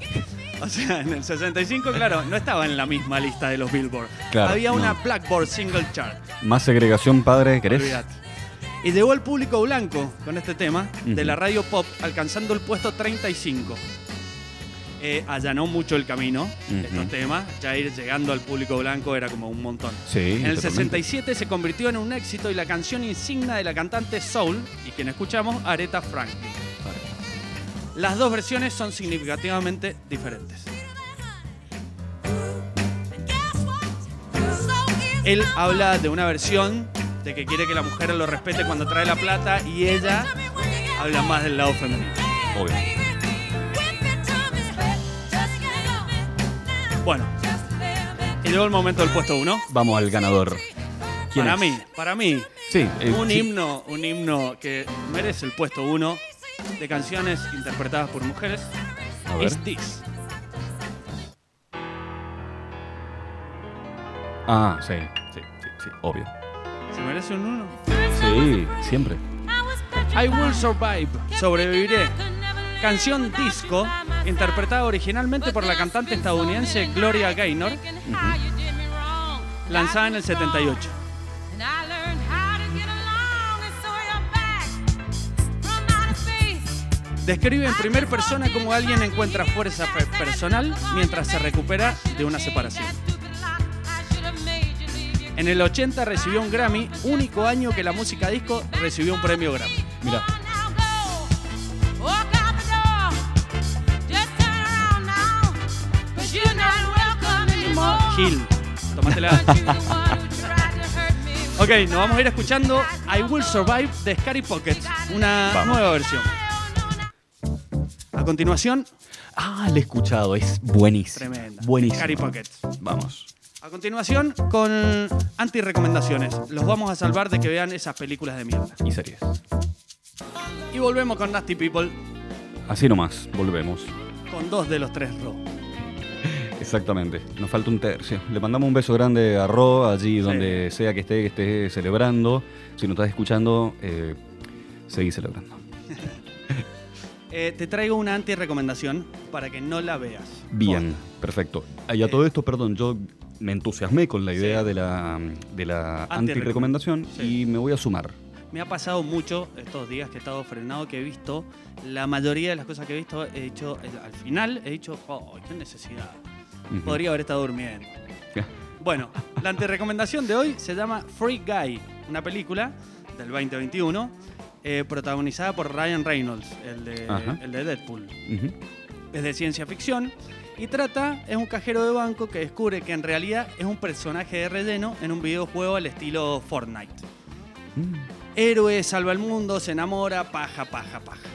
O sea, en el 65, claro, no estaba en la misma lista de los Billboard. Claro, Había una. Blackboard Single Chart. Más segregación, padre, ¿querés? Y llegó al público blanco con este tema de la radio pop, alcanzando el puesto 35. Eh, allanó mucho el camino estos temas. Ya ir llegando al público blanco era como un montón. Sí. En el totalmente. 67 se convirtió en un éxito y la canción insignia de la cantante Soul, y quien escuchamos, Aretha Franklin. Las dos versiones son significativamente diferentes. Él habla de una versión de que quiere que la mujer lo respete cuando trae la plata y ella habla más del lado femenino. Obvio. Bueno, y llegó el momento del puesto uno. Vamos al ganador. ¿Quién Para es? mí, para mí, Sí. eh, un sí. himno, un himno que merece el puesto uno de canciones interpretadas por mujeres. Is This. Ah, sí, sí, sí, sí, obvio. ¿Se merece un uno? Sí, siempre. I Will Survive, sobreviviré. Canción disco, interpretada originalmente por la cantante estadounidense Gloria Gaynor, lanzada en el 78. Describe en primera persona cómo alguien encuentra fuerza pe- personal mientras se recupera de una separación. En el 80 recibió un Grammy, único año que la música disco recibió un premio Grammy. Mira. Gil, tómatela. *laughs* Ok, nos vamos a ir escuchando I Will Survive de Scary Pockets, una Vamos. nueva versión. Continuación, Ah, la he escuchado, es buenísimo. tremenda. Buenísimo. Scary Pockets. Vamos. A continuación, con anti-recomendaciones. Los vamos a salvar de que vean esas películas de mierda. Y series. Y volvemos con Nasty People, Así nomás, volvemos. con dos de los tres Ro. *laughs* Exactamente. Nos falta un tercio. Le mandamos un beso grande a Ro, allí donde sea que esté, que esté celebrando. Si no estás escuchando, eh, seguí celebrando. Eh, te traigo una anti-recomendación para que no la veas. Bien, perfecto. Y a Eh. todo esto, perdón, yo me entusiasmé con la idea Sí. de la, de la Anti-recom- anti-recomendación Sí. y me voy a sumar. Me ha pasado mucho estos días que he estado frenado, que he visto, la mayoría de las cosas que he visto, he dicho, eh, al final he dicho, oh, qué necesidad. Ujú. Podría haber estado durmiendo. *laughs* Bueno, la antirecomendación de hoy se llama Free Guy, una película del 2021 eh, protagonizada por Ryan Reynolds, el de, el de Deadpool. Es de ciencia ficción y trata, es un cajero de banco que descubre que en realidad es un personaje de relleno en un videojuego al estilo Fortnite. Mm. Héroe, salva el mundo, se enamora, paja, paja, paja.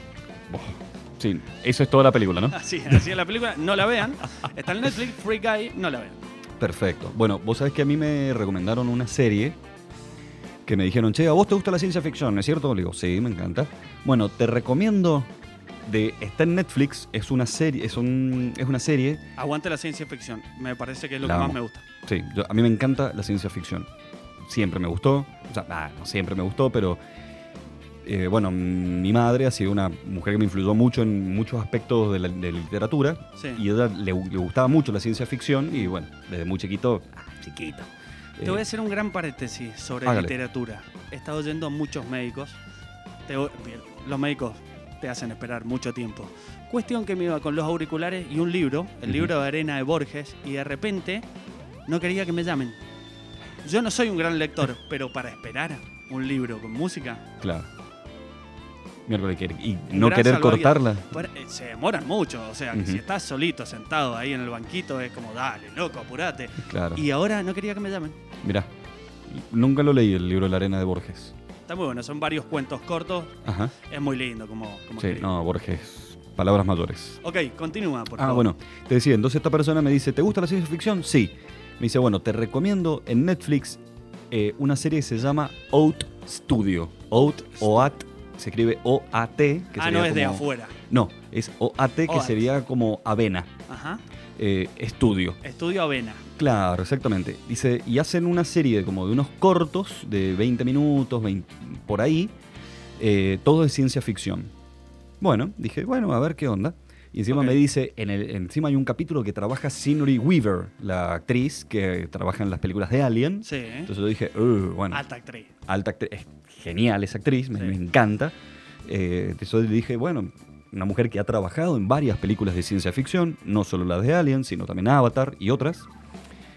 Sí, eso es toda la película, ¿no? Así, así es la película, no la vean. *laughs* Está en Netflix, Free Guy, no la vean. Perfecto. Bueno, vos sabés que a mí me recomendaron una serie que me dijeron, che, ¿a vos te gusta la ciencia ficción, ¿no es cierto? Le digo, sí, me encanta. Bueno, te recomiendo de está en Netflix, es una serie, es un es una serie, Aguante la ciencia ficción, me parece que es lo La que más me gusta. sí, yo- a mí me encanta la ciencia ficción. Siempre me gustó, o sea, ah, no siempre me gustó, pero eh, bueno, mi madre ha sido una mujer que me influyó mucho en muchos aspectos de la de la literatura Sí. y a ella le, le gustaba mucho la ciencia ficción y bueno, desde muy chiquito, ah, chiquito. Te voy a eh, hacer un gran paréntesis sobre Hágale. literatura. He estado yendo a muchos médicos. Te los médicos te hacen esperar mucho tiempo. Cuestión que me iba con los auriculares y un libro, el libro de arena de Borges, y de repente no quería que me llamen. Yo no soy un gran lector, *laughs* pero para esperar un libro con música, Claro. Miércoles que- y no querer cortarla. Eh, se demoran mucho, o sea, que si estás solito sentado ahí en el banquito es como, dale, loco, apurate. Claro. Y ahora no quería que me llamen. Mirá, nunca lo leí el libro La arena de Borges. Está muy bueno, son varios cuentos cortos, Ajá. es muy lindo como, como Sí, no, Borges, palabras mayores. Ok, continúa, por Ah, favor. bueno, te decía, entonces esta persona me dice, ¿te gusta la ciencia ficción? Sí. Me dice, bueno, te recomiendo en Netflix eh, una serie que se llama Oat Studio. Oat, OAT, se escribe O-A-T. que ah, sería no es de como- afuera. No, es O-A-T, que OAT. sería como avena, Ajá. eh, estudio. Estudio Avena. Claro, exactamente. Dice, y hacen una serie como de unos cortos de 20 minutos, 20 por ahí, eh, todo de ciencia ficción. Bueno, dije, bueno, a ver qué onda. Y encima me dice, en el, encima hay un capítulo que trabaja Sigourney Weaver, la actriz que trabaja en las películas de Alien. Sí. Entonces yo dije, "Uh, bueno, Alta actriz. alta actriz, es genial esa actriz, me, Sí. me encanta. Eh, entonces le dije, bueno, una mujer que ha trabajado en varias películas de ciencia ficción, no solo las de Alien, sino también Avatar y otras.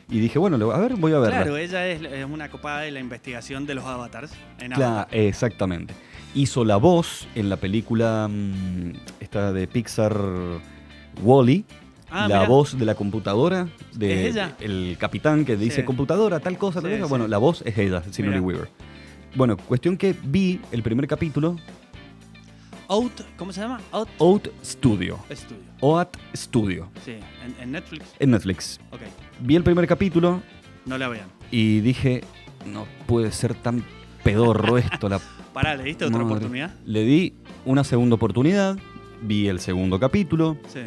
Y dije, bueno, a ver, voy a verla. Claro, ella es, es una copada de la investigación de los avatars en Claro, Avatar. exactamente. Hizo la voz en la película mm, esta de Pixar Wally. Ah, la mirá. voz de la computadora de ¿Es ella? el capitán que dice Sí. computadora tal cosa tal Sí, cosa. sí. bueno la voz es ella Sigourney. Weaver bueno cuestión que vi el primer capítulo Out, ¿cómo se llama? Out Oat Studio Studio. Oat Studio Sí, en, en Netflix. en Netflix Ok, vi el primer capítulo no la vean. y dije no puede ser tan pedorro esto la *laughs* Pará, ¿le diste otra madre". oportunidad? le di una segunda oportunidad vi el segundo capítulo Sí.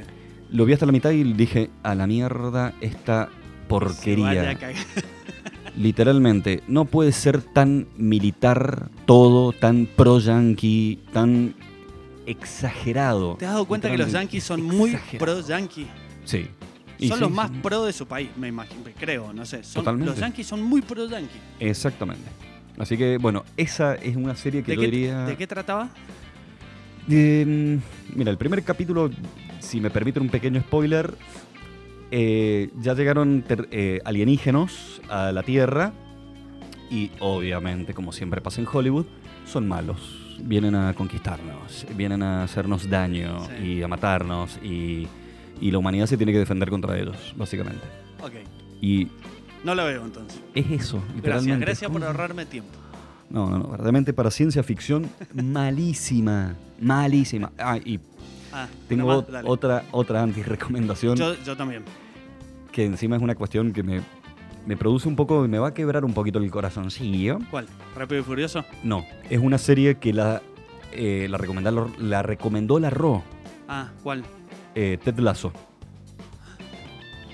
Lo vi hasta la mitad y dije, a la mierda esta Se vaya a porquería. cagar. *laughs* Literalmente, no puede ser tan militar todo, tan pro-yankee, tan exagerado. ¿Te has dado cuenta que los Literalmente, yankees son muy exagerado. pro-yankee? Sí. Y Son sí, los más sí, pro de su país, me imagino, creo, no sé. Son- Totalmente. los yankees son muy pro-yankee. Exactamente. Así que, bueno, esa es una serie que ¿De yo qué, diría... ¿De qué trataba? Eh, mira, el primer capítulo, si me permiten un pequeño spoiler, eh, ya llegaron eh, alienígenos a la Tierra y obviamente, como siempre pasa en Hollywood, son malos. Vienen a conquistarnos, vienen a hacernos daño Sí. y a matarnos y, y la humanidad se tiene que defender contra ellos, básicamente. Ok, Y no la veo entonces. es eso, Gracias, gracias por ahorrarme tiempo. No, no, no, verdaderamente para ciencia ficción, malísima, malísima. Ah, y Ah, tengo más, otra, otra anti-recomendación Yo, yo también. que encima es una cuestión que me, me produce un poco, me va a quebrar un poquito el corazoncillo. ¿Cuál? ¿Rápido y Furioso? No, es una serie que la, eh, la, recomendó, la recomendó la RO, Ah, ¿cuál? eh, Ted Lasso.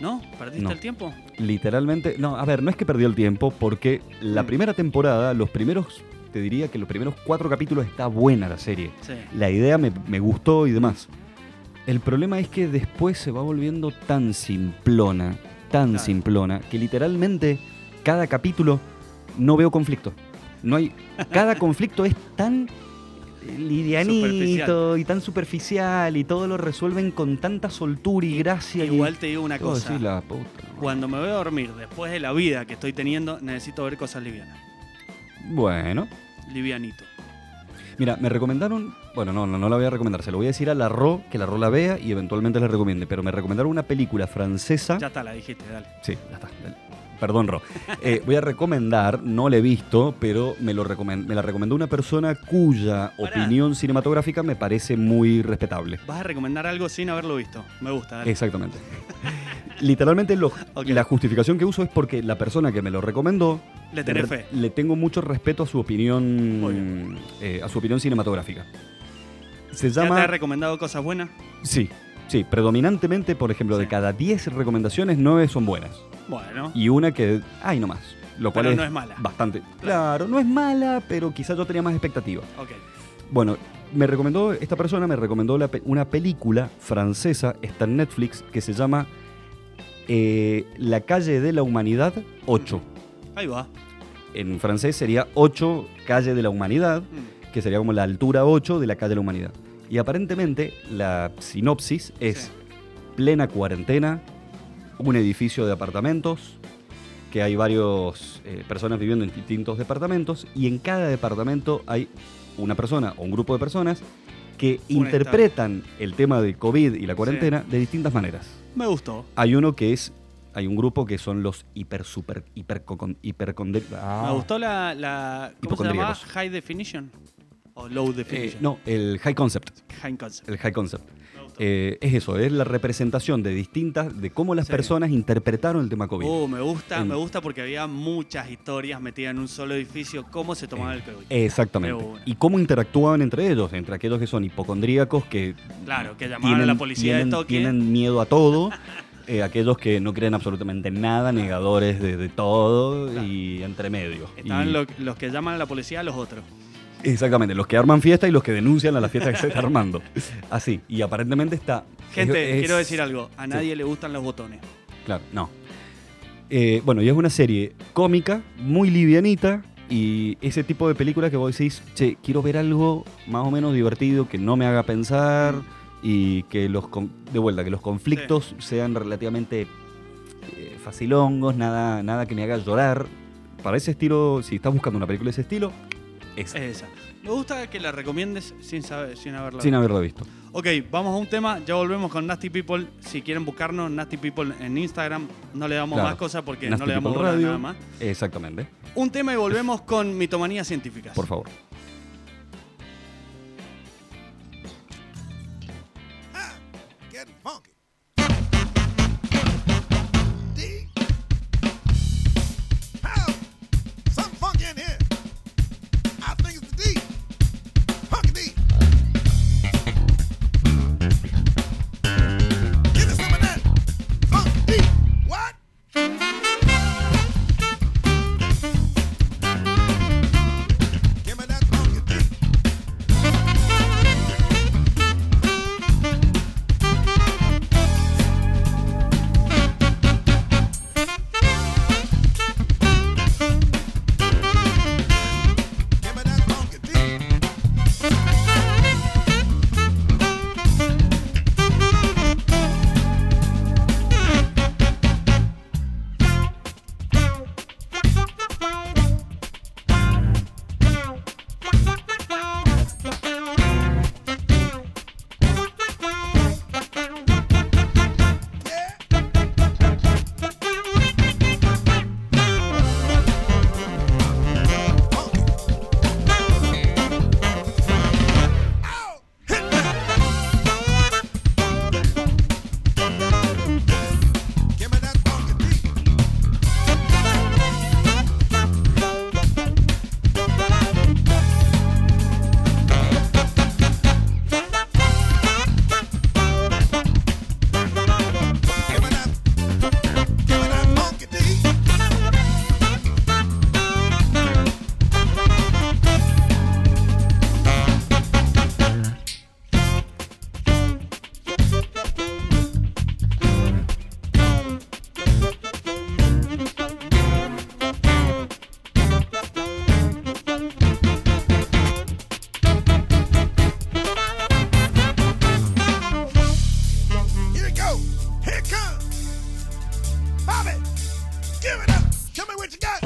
¿No? ¿Perdiste No. el tiempo? Literalmente, no, a ver, no es que perdió el tiempo, porque la Mm. primera temporada, los primeros, te diría que los primeros cuatro capítulos está buena la serie. Sí. La idea me, me gustó y demás. El problema es que después se va volviendo tan simplona, tan Claro. simplona, que literalmente cada capítulo no veo conflicto. No hay. Cada *laughs* conflicto es tan livianito y tan superficial y todo lo resuelven con tanta soltura y gracia. y- Igual te digo una ¿Qué vos cosa. la puta? Cuando me voy a dormir, después de la vida que estoy teniendo, necesito ver cosas livianas. Bueno. Livianito. Mira, me recomendaron, bueno, no, no, no la voy a recomendar, se lo voy a decir a la Ro, que la Ro la vea y eventualmente la recomiende, pero me recomendaron una película francesa. Ya está, la dijiste, dale. Sí, ya está. dale. Perdón, Ro. Eh, voy a recomendar, no la he visto, pero me, lo recomen- me la recomendó una persona cuya Pará. opinión cinematográfica me parece muy respetable. Vas a recomendar algo sin haberlo visto. Me gusta, dale. Exactamente. Literalmente lo- la justificación que uso es porque la persona que me lo recomendó Le tenés fe. le tengo mucho respeto a su opinión eh, a su opinión cinematográfica. Se ¿Ya llama te ha recomendado cosas buenas? Sí, sí, predominantemente, por ejemplo, de cada 10 recomendaciones, 9 son buenas. Bueno. Y una que, ay, no más. Lo cual Pero es no es mala. Bastante. Claro, no es mala, pero quizás yo tenía más expectativa. Ok. Bueno, me recomendó, esta persona me recomendó la una película francesa, está en Netflix, que se llama eh, La calle de la humanidad 8. Ahí va. En francés sería 8 calle de la humanidad, Mm. que sería como la altura 8 de la calle de la humanidad. Y aparentemente la sinopsis es Sí. plena cuarentena, un edificio de apartamentos que hay varios eh, personas viviendo en distintos departamentos y en cada departamento hay una persona o un grupo de personas que interpretan el tema de COVID y la cuarentena de distintas maneras. Me gustó. Hay uno que es, hay un grupo que son los hiper, super, hiper, hiperconde- ah. Me gustó la, la ¿cómo se llama? High definition o low Eh, definition. no, el high concept. High concept. El high concept. Eh, es eso, es la representación de distintas, de cómo las Sí. personas interpretaron el tema COVID. Uh, me gusta, En- me gusta porque había muchas historias metidas en un solo edificio, cómo se tomaba el COVID. Exactamente. Y cómo interactúan entre ellos, entre aquellos que son hipocondríacos, que Claro, que llamaban tienen, a la policía tienen- de toque. tienen miedo a todo, *laughs* eh, aquellos que no creen absolutamente en nada, negadores de, de todo Claro. y entre medio. Estaban Y- lo- los que llaman a la policía a los otros. Exactamente, los que arman fiesta y los que denuncian a la fiesta que se está armando. Así, y aparentemente está... Gente, es- quiero decir algo. A nadie le gustan los botones. Claro, no. Eh, bueno, y es una serie cómica, muy livianita, y ese tipo de película que vos decís, che, quiero ver algo más o menos divertido, que no me haga pensar, y que los, con- de vuelta, que los conflictos sean relativamente eh, facilongos, nada, nada que me haga llorar. Para ese estilo, si estás buscando una película de ese estilo, esa, Es esa. Me gusta que la recomiendes sin, saber, sin haberla sin visto. haberlo visto. Ok, vamos a un tema. Ya volvemos con Nasty People. Si quieren buscarnos, Nasty People en Instagram. No le damos Claro. más cosas porque Nasty no le damos bola nada más. Exactamente, Un tema y volvemos con mitomanías científicas. por favor. Go. Here it comes. Bobby, give it up. Tell me what you got.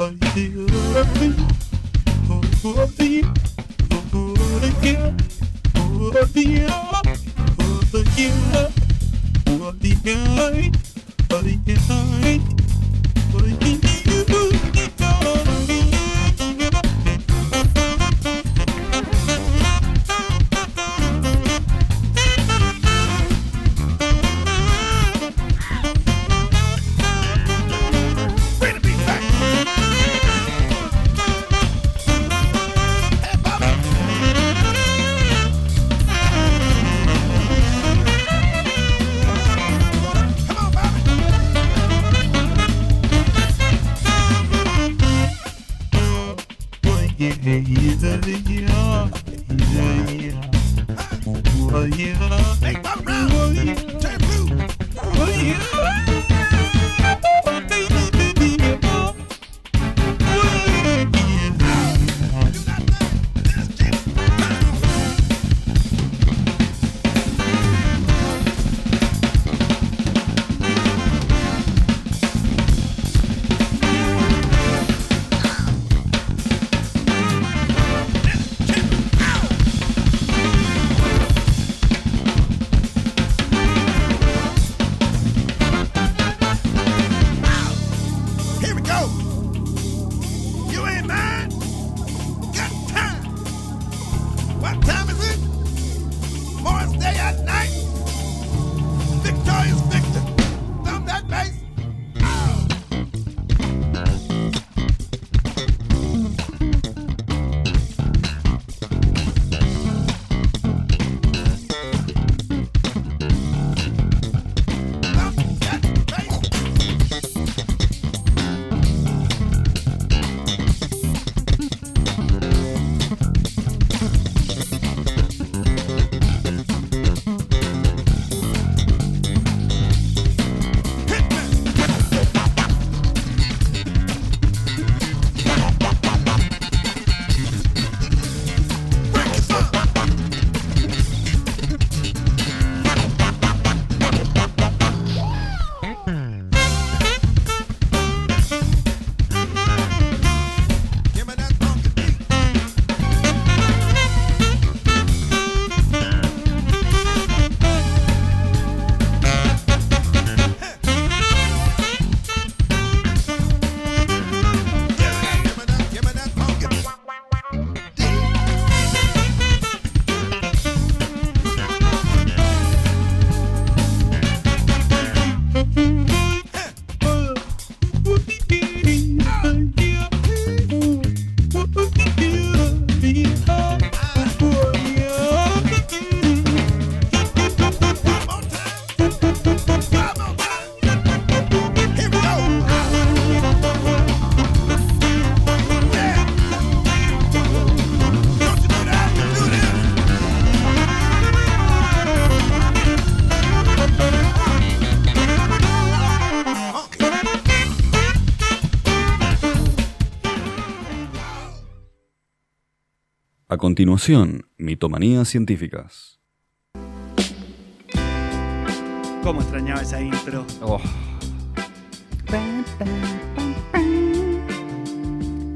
Continuación, mitomanías científicas. ¿Cómo extrañaba esa intro? Oh.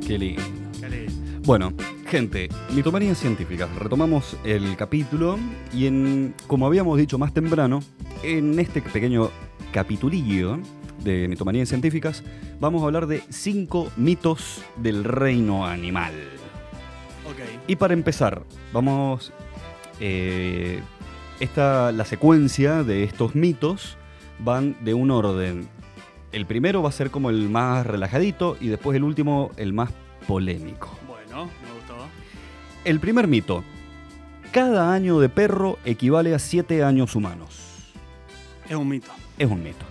Qué lindo. Qué lindo. Bueno, gente, mitomanías científicas. Retomamos el capítulo y en, como habíamos dicho más temprano, en este pequeño capitulillo de mitomanías científicas, vamos a hablar de cinco mitos del reino animal. Y para empezar, vamos. eh, esta, la secuencia de estos mitos van de un orden. El primero va a ser como el más relajadito y después el último el más polémico. Bueno, me gustó. El primer mito. Cada año de perro equivale a siete años humanos. Es un mito. Es un mito.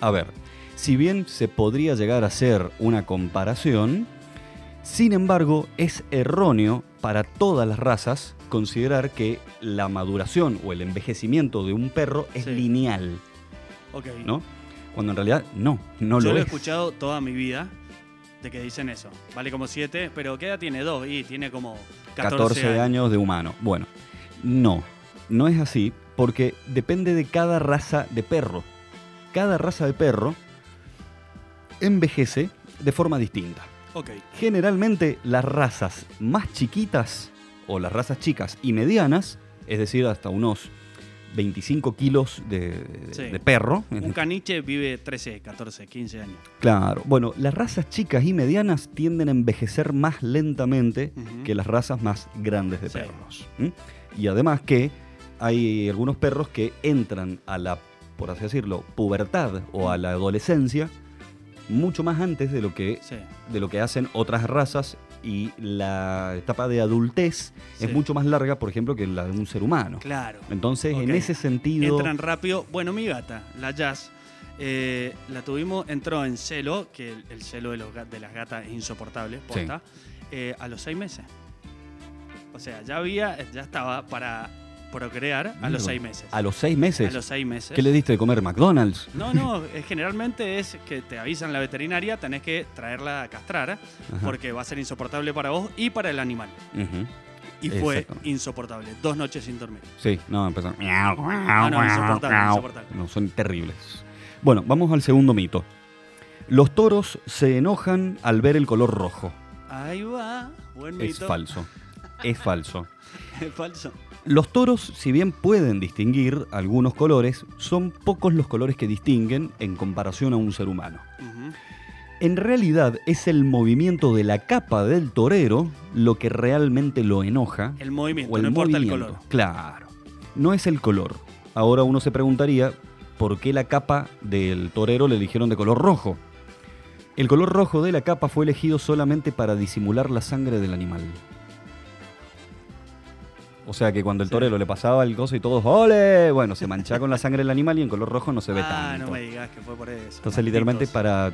A ver, si bien se podría llegar a hacer una comparación, sin embargo es erróneo para todas las razas considerar que la maduración o el envejecimiento de un perro es Sí. lineal, ok. ¿no? Cuando en realidad no, no Yo lo lo he es. escuchado toda mi vida de que dicen eso. Vale como 7, pero ¿qué edad tiene? 2 y tiene como 14, 14 años de humano. Bueno, no, no es así porque depende de cada raza de perro. Cada raza de perro envejece de forma distinta. Ok. Generalmente las razas más chiquitas o las razas chicas y medianas, es decir, hasta unos 25 kilos de, de- Sí. de perro. Un caniche vive 13, 14, 15 años. Claro, bueno, las razas chicas y medianas tienden a envejecer más lentamente que las razas más grandes de Sí. perros. Y además que hay algunos perros que entran a la, por así decirlo, pubertad o a la adolescencia mucho más antes de lo que, Sí. de lo que hacen otras razas y la etapa de adultez Sí. es mucho más larga, por ejemplo, que la de un ser humano. Claro. Entonces, en ese sentido... Entran rápido. Bueno, mi gata, la Jazz, eh, la tuvimos, entró en celo, que el, el celo de, los, de las gatas es insoportable, posta, eh, a los 6 meses. O sea, ya había, ya estaba para procrear a los. 6 meses. A los seis meses. A los 6 meses. ¿Qué le diste de comer? ¿McDonald's? No, no, es, generalmente es que te avisan la veterinaria, tenés que traerla a castrar, Ajá. porque va a ser insoportable para vos y para el animal. Y fue insoportable. Dos noches sin dormir. Sí, no, empezaron. No, no, insoportable, insoportable. No, son terribles. Bueno, vamos al segundo mito. Los toros se enojan al ver el color rojo. Ahí va, buen Es mito. falso. Es falso. *laughs* Es falso. Los toros, si bien pueden distinguir algunos colores, son pocos los colores que distinguen en comparación a un ser humano. En realidad es el movimiento de la capa del torero lo que realmente lo enoja El movimiento, o el no importa el color. Claro. No es el color. Ahora uno se preguntaría por qué la capa del torero le eligieron de color rojo. El color rojo de la capa fue elegido solamente para disimular la sangre del animal. O sea que cuando el Sí. torero le pasaba el coso y todos ¡ole! Bueno, se manchaba con la sangre del animal y en color rojo no se ve ah, tanto. no me digas que fue por eso. Entonces, literalmente, para,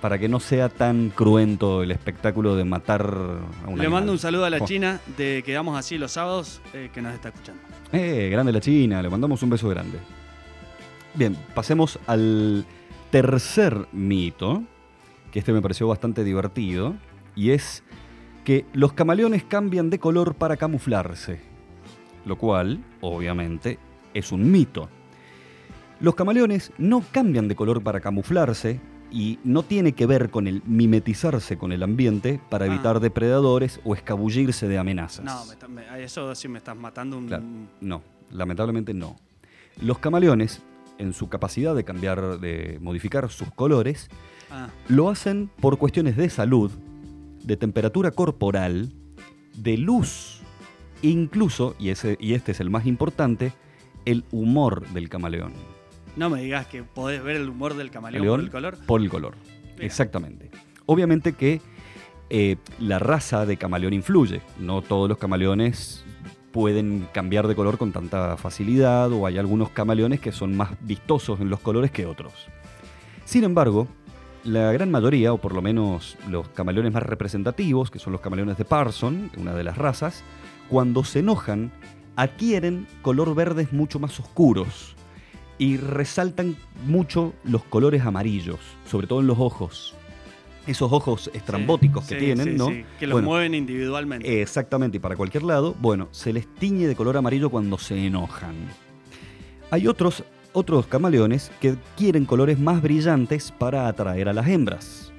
para que no sea tan cruento el espectáculo de matar a un Le animal. mando un saludo a la Oh. China de Quedamos Así los sábados eh, que nos está escuchando. Eh, grande la China, le mandamos un beso grande. Bien, pasemos al tercer mito, que este me pareció bastante divertido, y es que los camaleones cambian de color para camuflarse, lo cual, obviamente, es un mito. Los camaleones no cambian de color para camuflarse y no tiene que ver con el mimetizarse con el ambiente para Ah. evitar depredadores o escabullirse de amenazas. No, me está- me- a eso sí me estás matando un. Claro. No, lamentablemente no. Los camaleones, en su capacidad de cambiar, de modificar sus colores, Ah, lo hacen por cuestiones de salud, de temperatura corporal, de luz, incluso, y, ese, y este es el más importante, el humor del camaleón. no me digas que podés ver el humor del camaleón León por el color. Por el color. Exactamente. Obviamente que eh, la raza de camaleón influye. No todos los camaleones pueden cambiar de color con tanta facilidad o hay algunos camaleones que son más vistosos en los colores que otros. Sin embargo, la gran mayoría, o por lo menos los camaleones más representativos, que son los camaleones de Parson, una de las razas, cuando se enojan, adquieren color verdes mucho más oscuros y resaltan mucho los colores amarillos, sobre todo en los ojos. esos ojos estrambóticos que Sí, tienen, sí, ¿no? que los Bueno, mueven individualmente. Exactamente, y para cualquier lado, bueno, se les tiñe de color amarillo cuando se enojan. Hay otros, otros camaleones que quieren colores más brillantes para atraer a las hembras.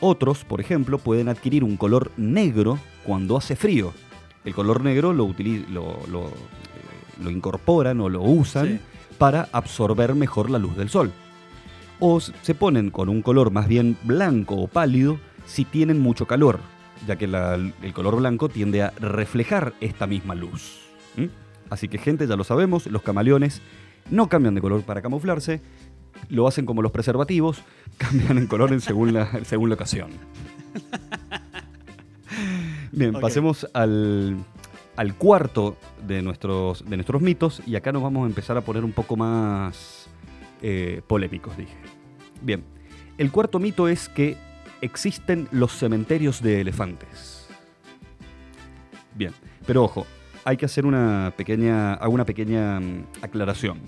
Otros, por ejemplo, pueden adquirir un color negro cuando hace frío. El color negro lo, utili- lo, lo, eh, lo incorporan o lo usan Sí. para absorber mejor la luz del sol. O se ponen con un color más bien blanco o pálido si tienen mucho calor, ya que la- el color blanco tiende a reflejar esta misma luz. Así que gente, ya lo sabemos, los camaleones no cambian de color para camuflarse, lo hacen como los preservativos, *laughs* cambian en color en según, la, según la ocasión. *laughs* Bien, pasemos al, al cuarto de nuestros, de nuestros mitos y acá nos vamos a empezar a poner un poco más eh, polémicos, dije. Bien, el cuarto mito es que existen los cementerios de elefantes. Bien, pero ojo, hay que hacer una pequeña, una pequeña mm, aclaración.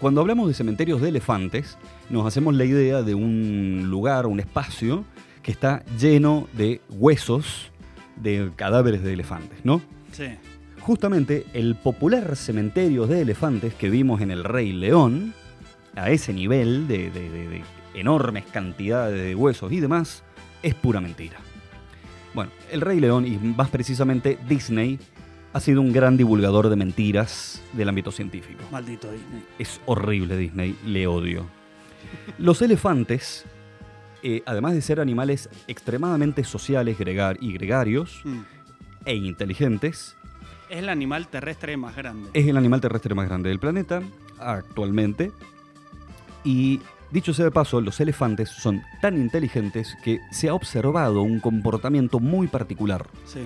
Cuando hablamos de cementerios de elefantes, nos hacemos la idea de un lugar, un espacio que está lleno de huesos de cadáveres de elefantes, ¿no? Sí. Justamente el popular cementerio de elefantes que vimos en El Rey León, a ese nivel de, de- de- de enormes cantidades de huesos y demás, es pura mentira. Bueno, El Rey León y más precisamente Disney ha sido un gran divulgador de mentiras del ámbito científico. Maldito Disney. Es horrible Disney, le odio. Los elefantes, eh, además de ser animales extremadamente sociales gregar- y gregarios Mm. e inteligentes, Es el animal terrestre más grande. es el animal terrestre más grande del planeta actualmente. Y dicho sea de paso, los elefantes son tan inteligentes que se ha observado un comportamiento muy particular. Sí.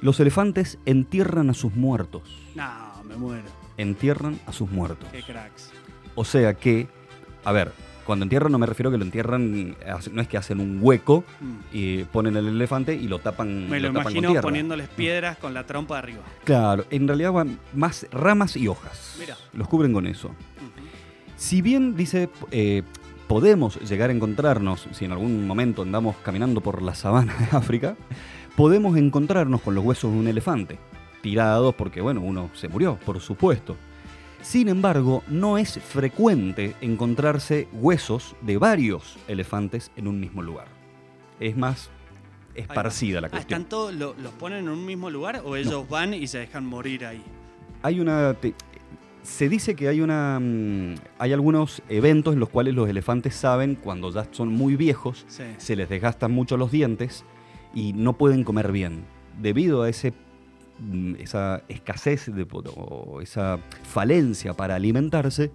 Los elefantes entierran a sus muertos. No, me muero. Entierran a sus muertos. Qué cracks. O sea que, a ver, cuando entierran no me refiero a que lo entierran, no es que hacen un hueco Mm. y ponen el elefante y lo tapan. Me lo, tapan imagino poniéndoles piedras con la trompa arriba. Claro, en realidad van más ramas y hojas. Mira. Los cubren con eso. Si bien dice, eh, podemos llegar a encontrarnos, si en algún momento andamos caminando por la sabana de África, podemos encontrarnos con los huesos de un elefante, tirados porque, bueno, uno se murió, por supuesto. Sin embargo, no es frecuente encontrarse huesos de varios elefantes en un mismo lugar. Es más esparcida la Ah, cuestión. ¿están todos, lo- los ponen en un mismo lugar o ellos van y se dejan morir ahí? hay una te- se dice que hay una mm, hay algunos eventos en los cuales los elefantes saben cuando ya son muy viejos Sí. se les desgastan mucho los dientes y no pueden comer bien debido a ese esa escasez de, o esa falencia para alimentarse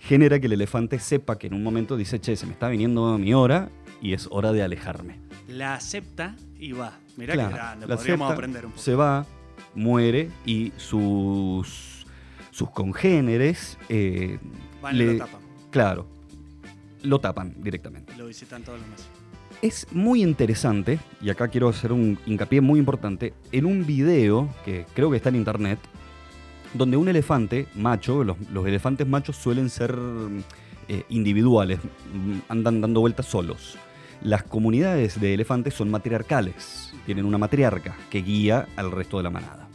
genera que el elefante sepa que en un momento dice che se me está viniendo mi hora y es hora de alejarme La acepta y va. Mirá Claro, qué grande, la podríamos acepta, aprender un poco. Se va, muere y sus, sus congéneres eh, Van y le- lo tapan. Claro, lo tapan directamente. Lo visitan todos los meses. Es muy interesante, y acá quiero hacer un hincapié muy importante, en un video que creo que está en internet, donde un elefante macho, los, los elefantes machos suelen ser eh, individuales, andan dando vueltas solos. Las comunidades de elefantes son matriarcales, tienen una matriarca que guía al resto de la manada.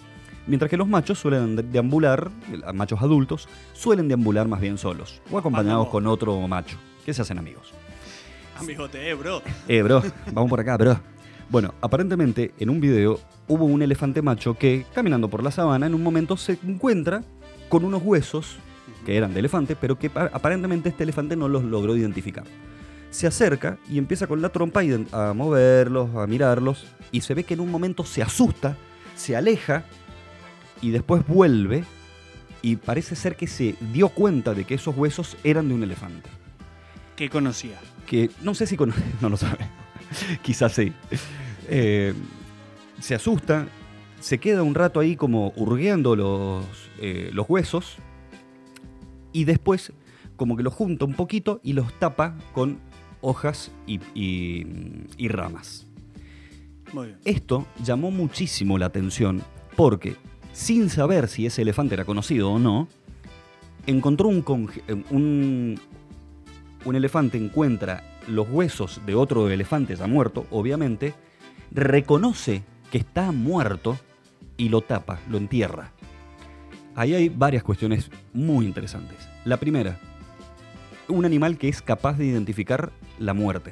Mientras que los machos suelen de- deambular, eh, machos adultos, suelen deambular más bien solos o acompañados con otro macho, que se hacen amigos. Amigote, eh, bro. Eh, bro, vamos por acá, bro. Bueno, aparentemente en un video hubo un elefante macho que, caminando por la sabana, en un momento se encuentra con unos huesos que eran de elefante, pero que pa- aparentemente este elefante no los logró identificar. Se acerca y empieza con la trompa a moverlos, a mirarlos, y se ve que en un momento se asusta, se aleja y después vuelve y parece ser que se dio cuenta de que esos huesos eran de un elefante ¿Qué conocía? Que no sé si con- *laughs* no lo sabe, *laughs* quizás sí. Eh, se asusta, se queda un rato ahí como hurgueando los, eh, los huesos y después como que los junta un poquito y los tapa con hojas y, y- y ramas. Muy bien. Esto llamó muchísimo la atención porque, sin saber si ese elefante era conocido o no, encontró un, un, un elefante encuentra los huesos de otro elefante ya muerto, obviamente, reconoce que está muerto y lo tapa, lo entierra. Ahí hay varias cuestiones muy interesantes. La primera, un animal que es capaz de identificar la muerte.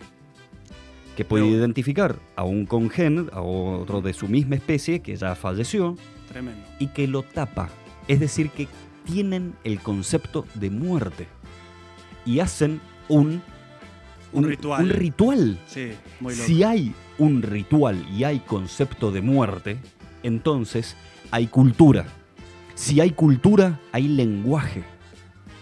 Que puede Pero- identificar a un congen, a otro de su misma especie que ya falleció, Tremendo. y que lo tapa. Es decir, que tienen el concepto de muerte. Y hacen un, Un ritual. un ritual. Sí, muy loco. Si hay un ritual y hay concepto de muerte, entonces hay cultura. Si hay cultura, hay lenguaje.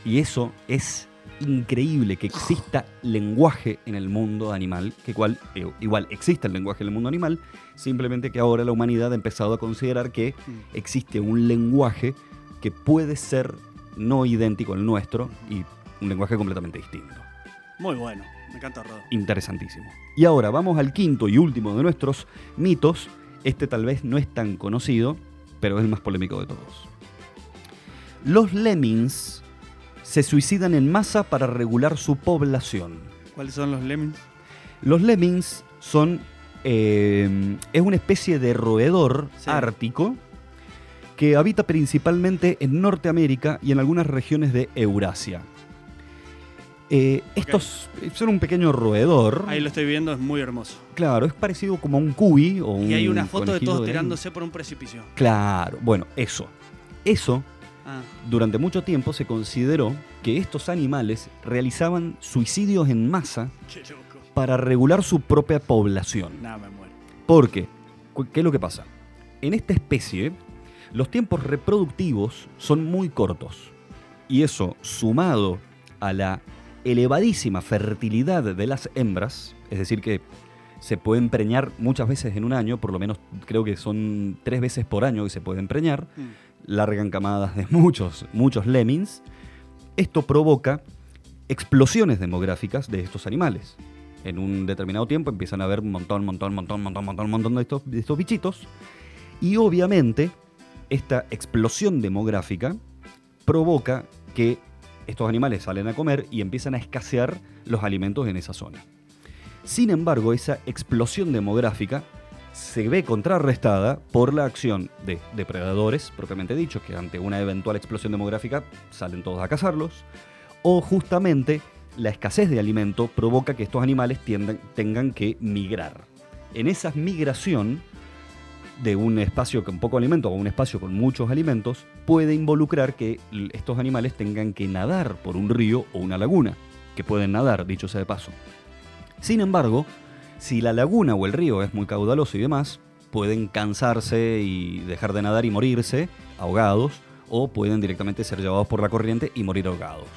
Y eso es increíble que exista lenguaje en el mundo animal, que igual, eh, igual existe el lenguaje en el mundo animal, simplemente que ahora la humanidad ha empezado a considerar que Mm. existe un lenguaje que puede ser no idéntico al nuestro y un lenguaje completamente distinto. Muy bueno. Me encanta Rodo. Interesantísimo. Y ahora vamos al quinto y último de nuestros mitos. Este tal vez no es tan conocido, pero es el más polémico de todos. Los lemmings se suicidan en masa para regular su población. ¿Cuáles son los lemmings? Los lemmings son. eh, es una especie de roedor Sí. ártico que habita principalmente en Norteamérica y en algunas regiones de Eurasia. Eh, estos son un pequeño roedor. Ahí lo estoy viendo, es muy hermoso. Claro, es parecido como a un cuy o un Y hay una foto de todos tirándose por un precipicio. Claro, bueno, eso. Eso, Ah, durante mucho tiempo se consideró que estos animales realizaban suicidios en masa para regular su propia población. Nada, me muero. Porque, ¿qué es lo que pasa? En esta especie, los tiempos reproductivos son muy cortos. Y eso, sumado a la elevadísima fertilidad de las hembras, es decir, que se pueden preñar muchas veces en un año, por lo menos creo que son tres veces por año que se pueden preñar, Mm. largan camadas de muchos, muchos lemmings, esto provoca explosiones demográficas de estos animales. En un determinado tiempo empiezan a haber un montón, montón, montón, montón, montón, montón de estos, de estos bichitos. Y obviamente esta explosión demográfica provoca que estos animales salen a comer y empiezan a escasear los alimentos en esa zona. Sin embargo, esa explosión demográfica se ve contrarrestada por la acción de depredadores, propiamente dicho, que ante una eventual explosión demográfica salen todos a cazarlos, o justamente la escasez de alimento provoca que estos animales tengan que migrar. En esa migración de un espacio con poco alimento a un espacio con muchos alimentos puede involucrar que estos animales tengan que nadar por un río o una laguna, que pueden nadar, dicho sea de paso. Sin embargo, si la laguna o el río es muy caudaloso y demás, pueden cansarse y dejar de nadar y morirse ahogados, o pueden directamente ser llevados por la corriente y morir ahogados.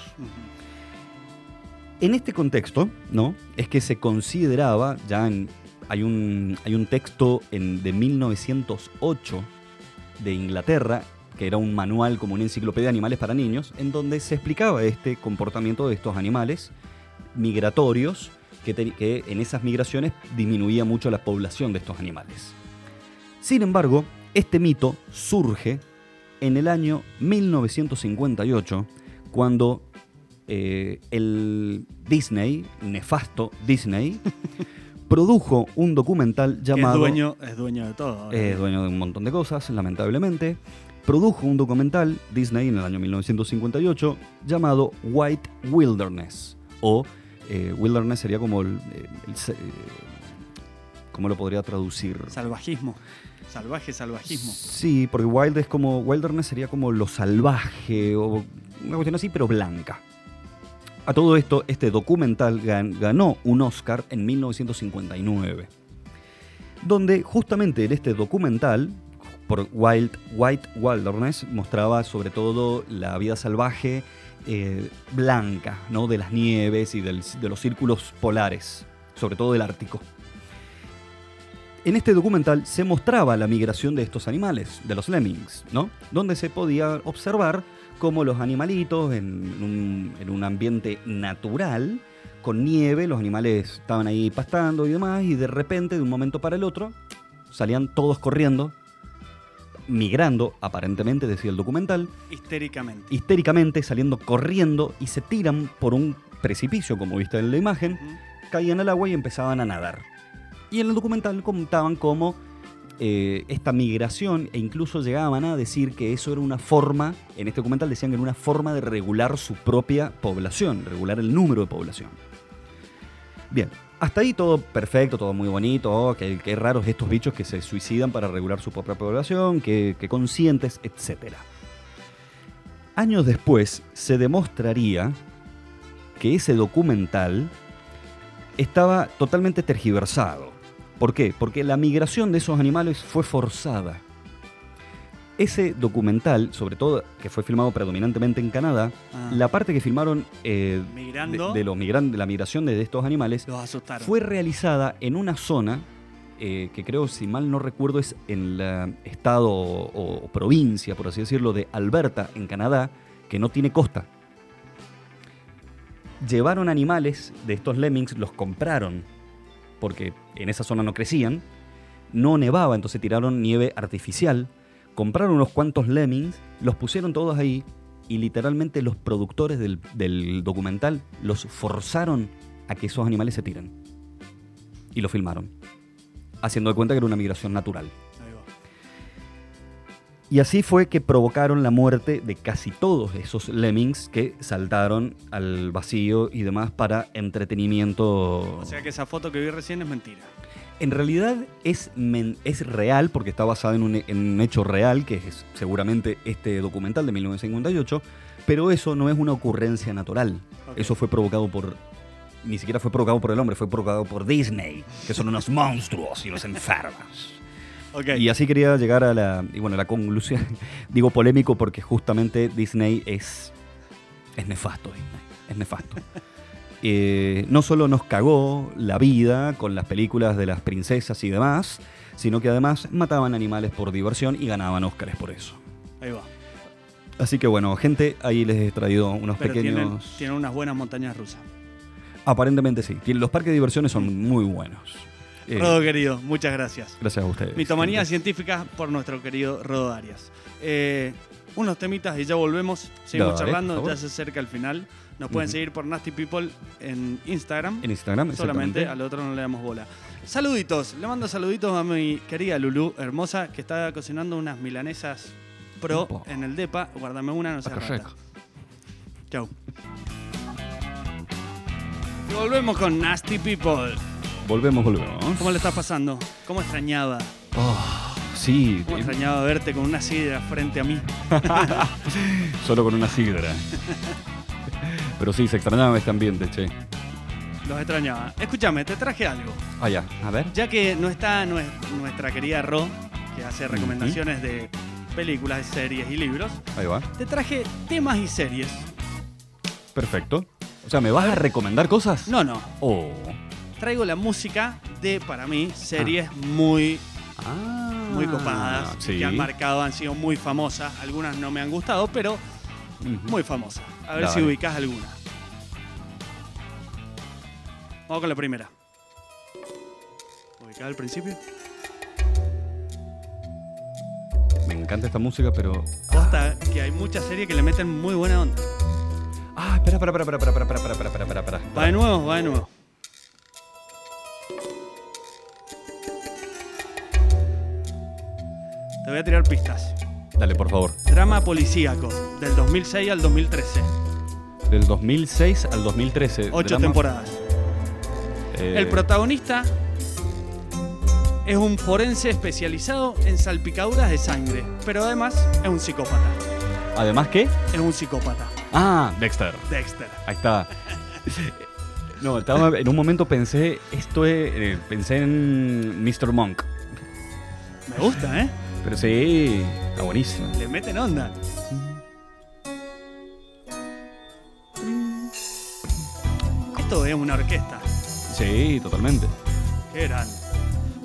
En este contexto, ¿no? Es que se consideraba, ya en, hay, un, hay un texto de 1908 de Inglaterra, que era un manual como una enciclopedia de animales para niños, en donde se explicaba este comportamiento de estos animales migratorios, que en esas migraciones disminuía mucho la población de estos animales. Sin embargo, este mito surge en el año 1958, cuando eh, el Disney, nefasto Disney, *laughs* produjo un documental llamado... Es dueño, es dueño de todo. Es dueño de un montón de cosas, lamentablemente. Produjo un documental, Disney, en el año 1958, llamado White Wilderness. O eh, Wilderness sería como el... el se- eh, ¿Cómo lo podría traducir? Salvajismo. Salvaje salvajismo. Sí, porque wild es como. Wilderness sería como lo salvaje o una cuestión así, pero blanca. A todo esto, este documental gan- ganó un Oscar en 1959. Donde justamente en este documental, por Wild, White Wilderness, mostraba sobre todo la vida salvaje eh, blanca, ¿no? De las nieves y de los círculos polares, sobre todo del Ártico. En este documental se mostraba la migración de estos animales, de los lemmings, ¿no? Donde se podía observar cómo los animalitos en un, en un ambiente natural, con nieve, los animales estaban ahí pastando y demás, y de repente, de un momento para el otro, salían todos corriendo, migrando, aparentemente, decía el documental, Histéricamente. histéricamente, saliendo corriendo y se tiran por un precipicio, como viste en la imagen, caían al agua y empezaban a nadar. Y en el documental contaban cómo eh, esta migración e incluso llegaban a decir que eso era una forma, en este documental decían que era una forma de regular su propia población, regular el número de población. Bien, hasta ahí todo perfecto, todo muy bonito, oh, que, que raros estos bichos que se suicidan para regular su propia población, que, que conscientes, etc. Años después se demostraría que ese documental estaba totalmente tergiversado. ¿Por qué? Porque la migración de esos animales fue forzada. Ese documental, sobre todo que fue filmado predominantemente en Canadá, Ah. la parte que filmaron eh, de, de los migran- de la migración de estos animales fue realizada en una zona eh, que creo, si mal no recuerdo, es en el estado o, o provincia, por así decirlo, de Alberta, en Canadá, que no tiene costa. Llevaron animales de estos lemmings, los compraron, porque en esa zona no crecían, no nevaba, entonces tiraron nieve artificial, compraron unos cuantos lemmings, los pusieron todos ahí y literalmente los productores del, documental los forzaron a que esos animales se tiren. Y lo filmaron, haciendo de cuenta que era una migración natural. Y así fue que provocaron la muerte de casi todos esos lemmings que saltaron al vacío y demás para entretenimiento. O sea que esa foto que vi recién es mentira. En realidad es, es real porque está basada en un, en un hecho real, que es seguramente este documental de 1958, pero eso no es una ocurrencia natural. Eso fue provocado por... Ni siquiera fue provocado por el hombre, fue provocado por Disney, que son unos monstruos y los enfermos. Y así quería llegar a la, y bueno, la conclusión. *laughs* Digo polémico porque justamente Disney es, es nefasto, Disney, es nefasto. *laughs* Eh, no solo nos cagó la vida con las películas de las princesas y demás, sino que además mataban animales por diversión y ganaban Óscares por eso. Ahí va. Así que bueno, gente, ahí les he traído unos Pero pequeños... tienen, tienen unas buenas montañas rusas. Aparentemente sí. Los parques de diversiones son muy buenos. Eh, Rodo querido, muchas gracias. gracias a ustedes. Mitomanía gente. científica por nuestro querido Rodo Arias. Eh, unos temitas y ya volvemos. Seguimos Dale, charlando, ya se acerca el final. Nos pueden seguir por Nasty People en Instagram. En Instagram, Solamente al otro no le damos bola. Saluditos, le mando saluditos a mi querida Lulu, hermosa, que está cocinando unas milanesas pro en el DEPA. Guárdame una, no se rata. Chau. Y volvemos con Nasty People. Volvemos, volvemos. ¿Cómo le está pasando? ¿Cómo extrañaba? Oh, sí, ¿Cómo eh, extrañaba verte con una sidra frente a mí? *laughs* *laughs* solo con una sidra. Pero sí, se extrañaba este ambiente, che. Los extrañaba. Escúchame, te traje algo. Ah, ya, a ver. Ya que no está nue- nuestra querida Ro, que hace recomendaciones de películas, series y libros, Ahí va. te traje temas y series. Perfecto. O sea, ¿me vas a recomendar cosas? No, no. Oh. Traigo la música de, para mí, series muy, Ah, muy copadas, Sí. que han marcado, han sido muy famosas. Algunas no me han gustado, pero muy famosas. A ver Dale. si ubicas alguna. Vamos con la primera. ¿Ubicada al principio? Me encanta esta música, pero. Posta que hay muchas series que le meten muy buena onda. Ah, espera, espera, espera, espera, espera, espera, espera, espera, espera, espera. Va de nuevo, va de nuevo. Te voy a tirar pistas. Dale, por favor. Drama policíaco, del 2006 al 2013. Del 2006 al 2013. Ocho drama, temporadas. eh, El protagonista es un forense especializado en salpicaduras de sangre, pero además es un psicópata. Además, ¿qué? Es un psicópata. Ah, Dexter. Dexter. Ahí está. *laughs* No, estaba, en un momento pensé, esto es, eh, pensé en Mr. Monk. Me gusta, ¿eh? Pero sí, está buenísimo. Le meten onda. Esto es una orquesta. Sí, totalmente. Qué grande.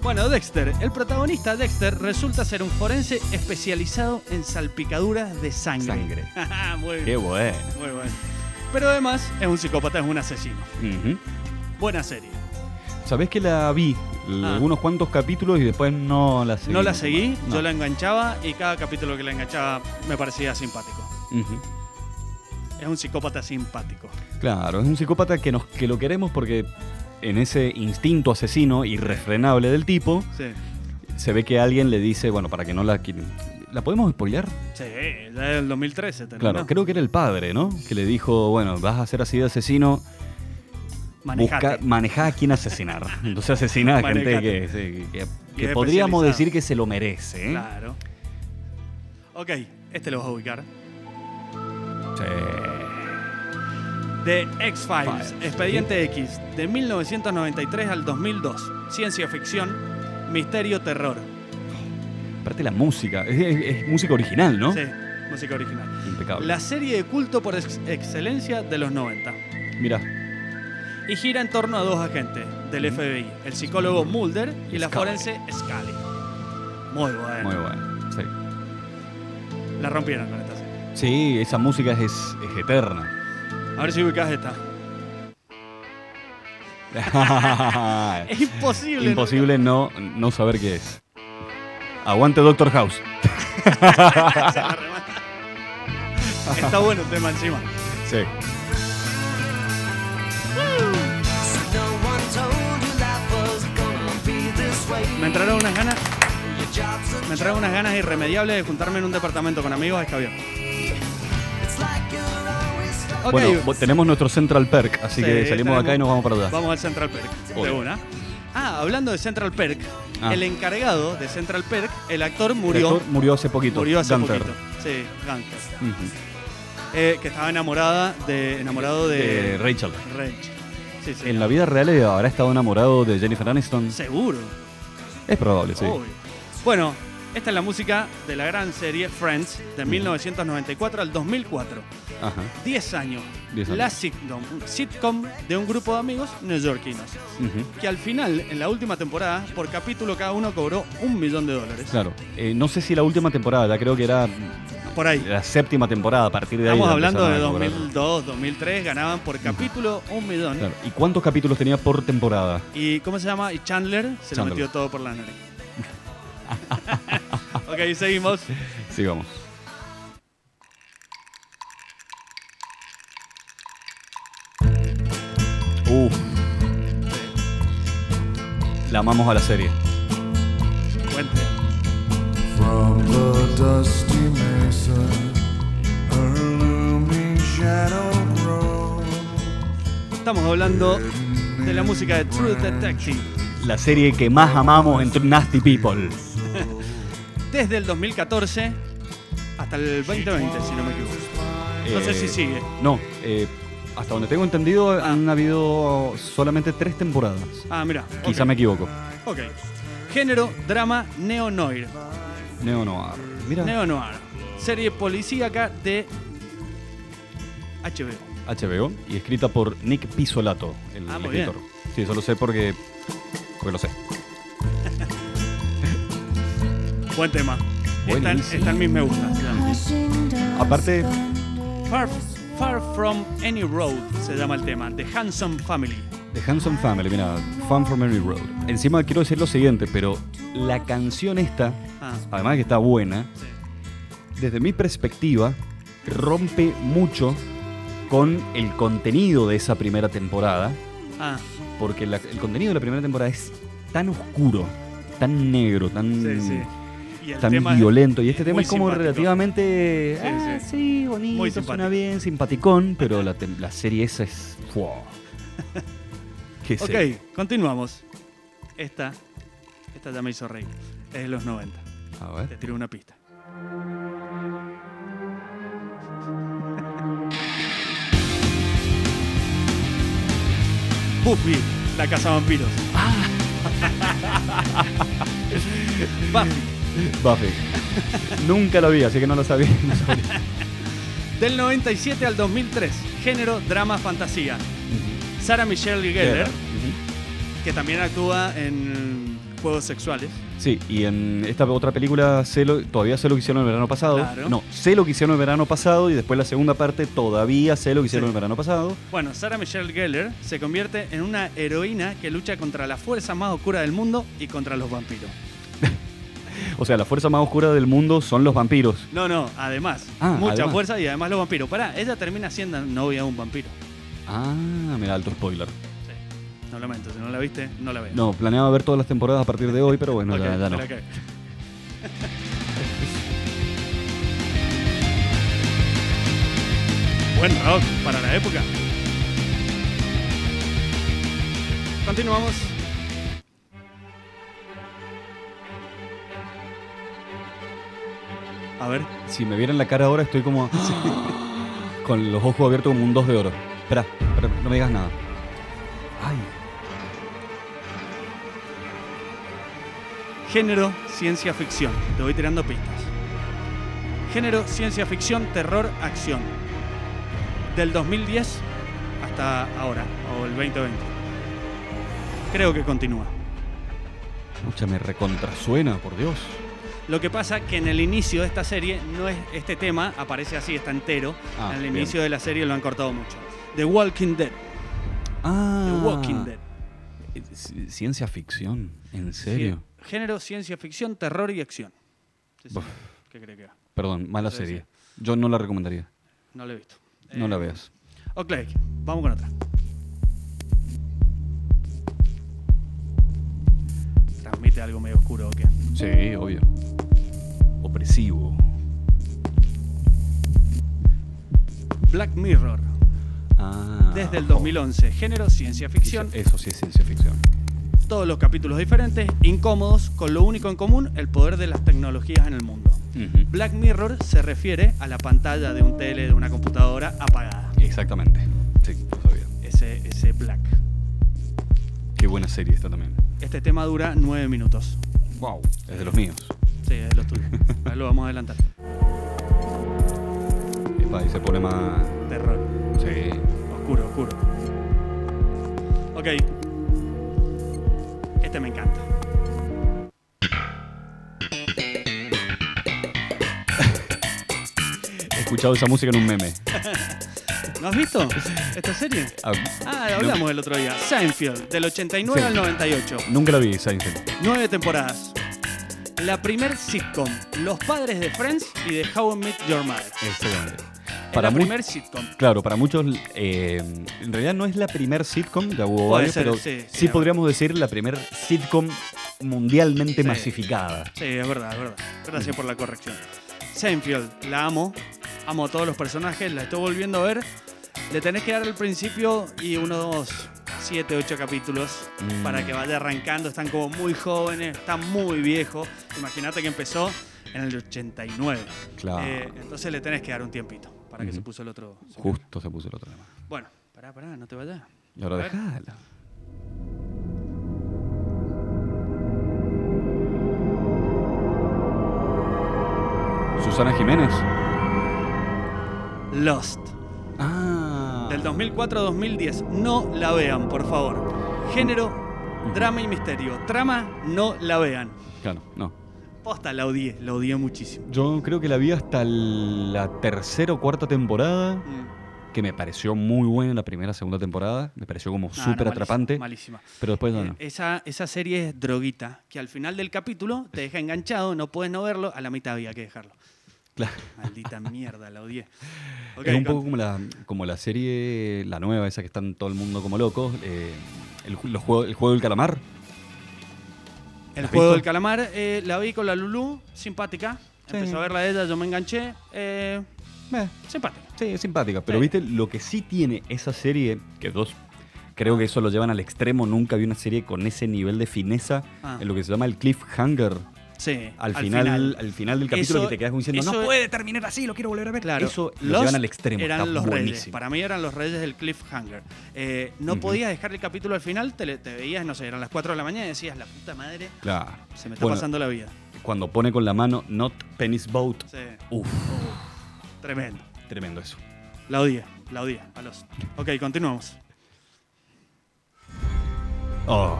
Bueno, Dexter, el protagonista Dexter resulta ser un forense especializado en salpicaduras de sangre. Sangre. *laughs* muy Qué bueno. muy bueno. Pero además es un psicópata, es un asesino. Buena serie. ¿Sabés que la vi? Ah. Algunos cuantos capítulos y después no la seguí. no la seguí. No. yo la enganchaba y cada capítulo que la enganchaba me parecía simpático. Es un psicópata simpático. Claro, es un psicópata que, nos, que lo queremos porque en ese instinto asesino irrefrenable del tipo, Sí. se ve que alguien le dice, bueno, para que no la... ¿La podemos spoilear? Sí, ya del 2013 terminó. Claro, creo que era el padre, ¿no? Que le dijo, bueno, vas a ser así de asesino. Busca, a quién asesinar. *laughs* Entonces asesina a gente que, podríamos decir que se lo merece. ¿eh? Claro. Ok, este lo vas a ubicar. Sí. The X-Files, Files. Expediente X, de 1993 al 2002. Ciencia ficción, misterio, terror. Aparte la música, es, es- es música original, ¿no? Sí, música original. Impecable. La serie de culto por ex- excelencia de los 90. Mira, Y gira en torno a dos agentes del FBI, el psicólogo Mulder y la Scully. forense Scully. Muy bueno. muy bueno. Sí. La rompieron con esta serie. Sí, esa música es, es eterna. A ver si ubicas esta. *laughs* Es imposible. Imposible no, no saber qué es. Aguante Doctor House. *laughs* Está bueno el tema encima. Sí. Me entraron unas ganas, me entraron unas ganas irremediables de juntarme en un departamento con amigos a escabiar. Bueno, tenemos nuestro Central Perk, así Sí, que salimos de acá y nos vamos para allá. Vamos al Central Perk, de una. Ah, hablando de Central Perk, Ah. el encargado de Central Perk, el actor El murió. actor murió hace poquito. Murió hace Gunther. poquito. Sí, Gunther. Ujú. Eh, que estaba enamorada de, enamorado de, De Rachel. Rachel. Sí, sí. En la vida real habrá estado enamorado de Jennifer Aniston. Seguro. Es probable, sí. Obvio. Bueno, esta es la música de la gran serie Friends de 1994 al 2004. Ajá. 10 años. 10 años. La sitcom, sitcom de un grupo de amigos neoyorquinos. Que al final, en la última temporada, por capítulo cada uno cobró un millón de dólares. Claro. Eh, no sé si la última temporada, ya creo que era Por ahí. la séptima temporada. A partir de ahí. Estamos hablando de empezaron a cobrar. 2002, 2003, ganaban por capítulo un millón. Claro. ¿Y cuántos capítulos tenía por temporada? ¿Y cómo se llama? Y Chandler se lo metió todo por la nariz. *laughs* ok, seguimos. Sí, vamos. Uf. La amamos a la serie. Cuente. From the dusty Estamos hablando de la música de True Detective. La serie que más amamos entre Nasty People. *laughs* Desde el 2014 hasta el 2020, si no me equivoco. No sé Eh, si sigue. No, eh, hasta donde tengo entendido han habido solamente tres temporadas. Ah, mira. Quizá me equivoco. Ok. Género, drama, neo-noir. Neo Noir. Mira, Neo-noir. Serie policíaca de HBO. HBO y escrita por Nick Pisolato, el Ah, muy bien. escritor. Sí, eso lo sé porque, porque lo sé. *laughs* Buen tema. Están, están mis me gustas. Aparte, Far, Far From Any Road se llama el tema. The Handsome Family. The Handsome Family, mira, Fun from Any Road. Encima quiero decir lo siguiente, pero la canción esta, Ah, además de que está buena, sí. Desde mi perspectiva, rompe mucho con el contenido de esa primera temporada, Ah, porque la- el contenido de la primera temporada es tan oscuro, tan negro, tan, sí, sí. Y el tan tema es- violento. Y este tema es como simpático. relativamente, Sí, ah, sí. bonito, suena bien, simpaticón, pero la, serie esa es... ¡fua! *laughs* ¿Qué Ok, continuamos. Esta, esta ya me hizo reír. Es de los 90. A ver. Te tiro una pista. Buffy, la casa vampiros. *laughs* Buffy, Buffy. Nunca lo vi, así que no lo sabía. no *laughs* sabía. del 97 al 2003. Género, drama, fantasía. Sarah Michelle Gellar, Ujú. que también actúa en juegos sexuales. Sí, y en esta otra película sé lo- todavía sé lo que hicieron el verano pasado. Claro. No, sé lo que hicieron el verano pasado y después la segunda parte todavía sé lo que hicieron Sí. el verano pasado. Bueno, Sarah Michelle Gellar se convierte en una heroína que lucha contra la fuerza más oscura del mundo y contra los vampiros. *laughs* O sea, la fuerza más oscura del mundo son los vampiros. No, no, además. Ah, mucha además. fuerza y además los vampiros. Pará, ella termina siendo novia de un vampiro. Ah, mira, alto spoiler. Lo lamento, si no la viste, no la veas. No, planeaba ver todas las temporadas a partir de hoy, pero bueno, ya, *laughs* Ok, ya no. *laughs* Buen rock para la época. Continuamos. A ver, Si me vieran la cara ahora, estoy como. *laughs* con los ojos abiertos como un 2 de oro. Espera, espera, no me digas nada. Género, ciencia ficción. Te voy tirando pistas. Género, ciencia ficción, terror, acción. Del 2010 hasta ahora, o el 2020. Creo que continúa. mucha me recontrasuena, por Dios. Lo que pasa que en el inicio de esta serie no es este tema aparece así, está entero. Ah, en el bien. inicio de la serie lo han cortado mucho. The Walking Dead. Ah. The Walking Dead. Eh, ci- Ciencia ficción, ¿en serio? Gé- Género, ciencia ficción, terror y acción. Sí, sí. Buf. ¿Qué cree que haga? Perdón, mala serie. Yo no la recomendaría. No lo he visto. No Eh, la veas. Ok, vamos con otra. Transmite algo medio oscuro o qué. Sí, obvio. Opresivo. Black Mirror, Ah. desde el 2011. Género, ciencia ficción. Eso sí es ciencia ficción. Todos los capítulos diferentes, incómodos, con lo único en común, el poder de las tecnologías en el mundo. Black Mirror se refiere a la pantalla de un tele, de una computadora apagada. Exactamente. Sí, lo sabía. Ese, ese Black. Qué buena serie esta también. Este tema dura nueve minutos. Wow. Es de los míos. Sí, es lo tuyo. *laughs* Ahí lo vamos a adelantar. Epa, y se pone más. Terror. Sí. Oscuro, oscuro. Ok. Este me encanta. He escuchado esa música en un meme. ¿No has visto esta serie? Ah, Ah, hablamos el otro día. Seinfeld, del 89 Sí. al 98. nunca la vi, Seinfeld. Nueve temporadas. La primer sitcom, Los padres de Friends y de How I Met Your Mother. Exactamente. Para la mu- primer sitcom. Claro, para muchos, eh, en realidad no es la primer sitcom, ya hubo varios, ser, pero sí, sí, sí, la podríamos decir la primer sitcom mundialmente Sí. masificada. Sí, es verdad, es verdad. Gracias por la corrección. Seinfeld, la amo. Amo a todos los personajes, la estoy volviendo a ver. Le tenés que dar al principio y unos 7, 8 capítulos Mm. para que vaya arrancando. Están como muy jóvenes, están muy viejos. Imagínate que empezó en el 89. Claro. Eh, entonces le tenés que dar un tiempito que se puso el otro. Justo se puso el otro tema. Bueno, pará, pará, no te vayas. Y ahora A ver. déjala. Susana Jiménez. Lost. Ah. Del 2004 a 2010. No la vean, por favor. Género, drama y misterio. Trama, no la vean. Claro, no. Posta, la odié, la odié muchísimo. Yo creo que la vi hasta la tercera o cuarta temporada, Mm. que me pareció muy buena la primera, segunda temporada. Me pareció como Ah, no, súper atrapante. Malísima. Pero después no. Eh, esa, esa serie es droguita, que al final del capítulo te deja enganchado, no puedes no verlo, a la mitad había que dejarlo. Claro. Maldita *laughs* mierda, la odié. Es un poco como la, como la serie, la nueva, esa que están todo el mundo como locos, eh, el, ju- los juegos- el juego del calamar. El ¿Has juego visto? del calamar, eh, la vi con la Lulu, simpática. Sí. Empezó a verla de ella, yo me enganché. eh, Eh, simpática. sí, es simpática. Pero viste, lo que sí tiene esa serie, que dos, creo que eso lo llevan al extremo, nunca vi una serie con ese nivel de fineza, Ah. en lo que se llama el cliffhanger. Sí, Al, final, al final del capítulo Eso- que te quedas diciendo, eso- no puede terminar así, lo quiero volver a ver. Claro, Eso lo llevan al extremo. Eran está los reyes. Para mí eran los reyes del cliffhanger. Eh, no Ujú. podías dejar el capítulo al final, te, veías, no sé, eran las 4 de la mañana y decías, la puta madre, Claro. se me está Bueno, pasando la vida. Cuando pone con la mano, not penis boat. Sí. Uf, Tremendo. tremendo eso. La odié, la odié. A los... Ok, continuamos. Oh,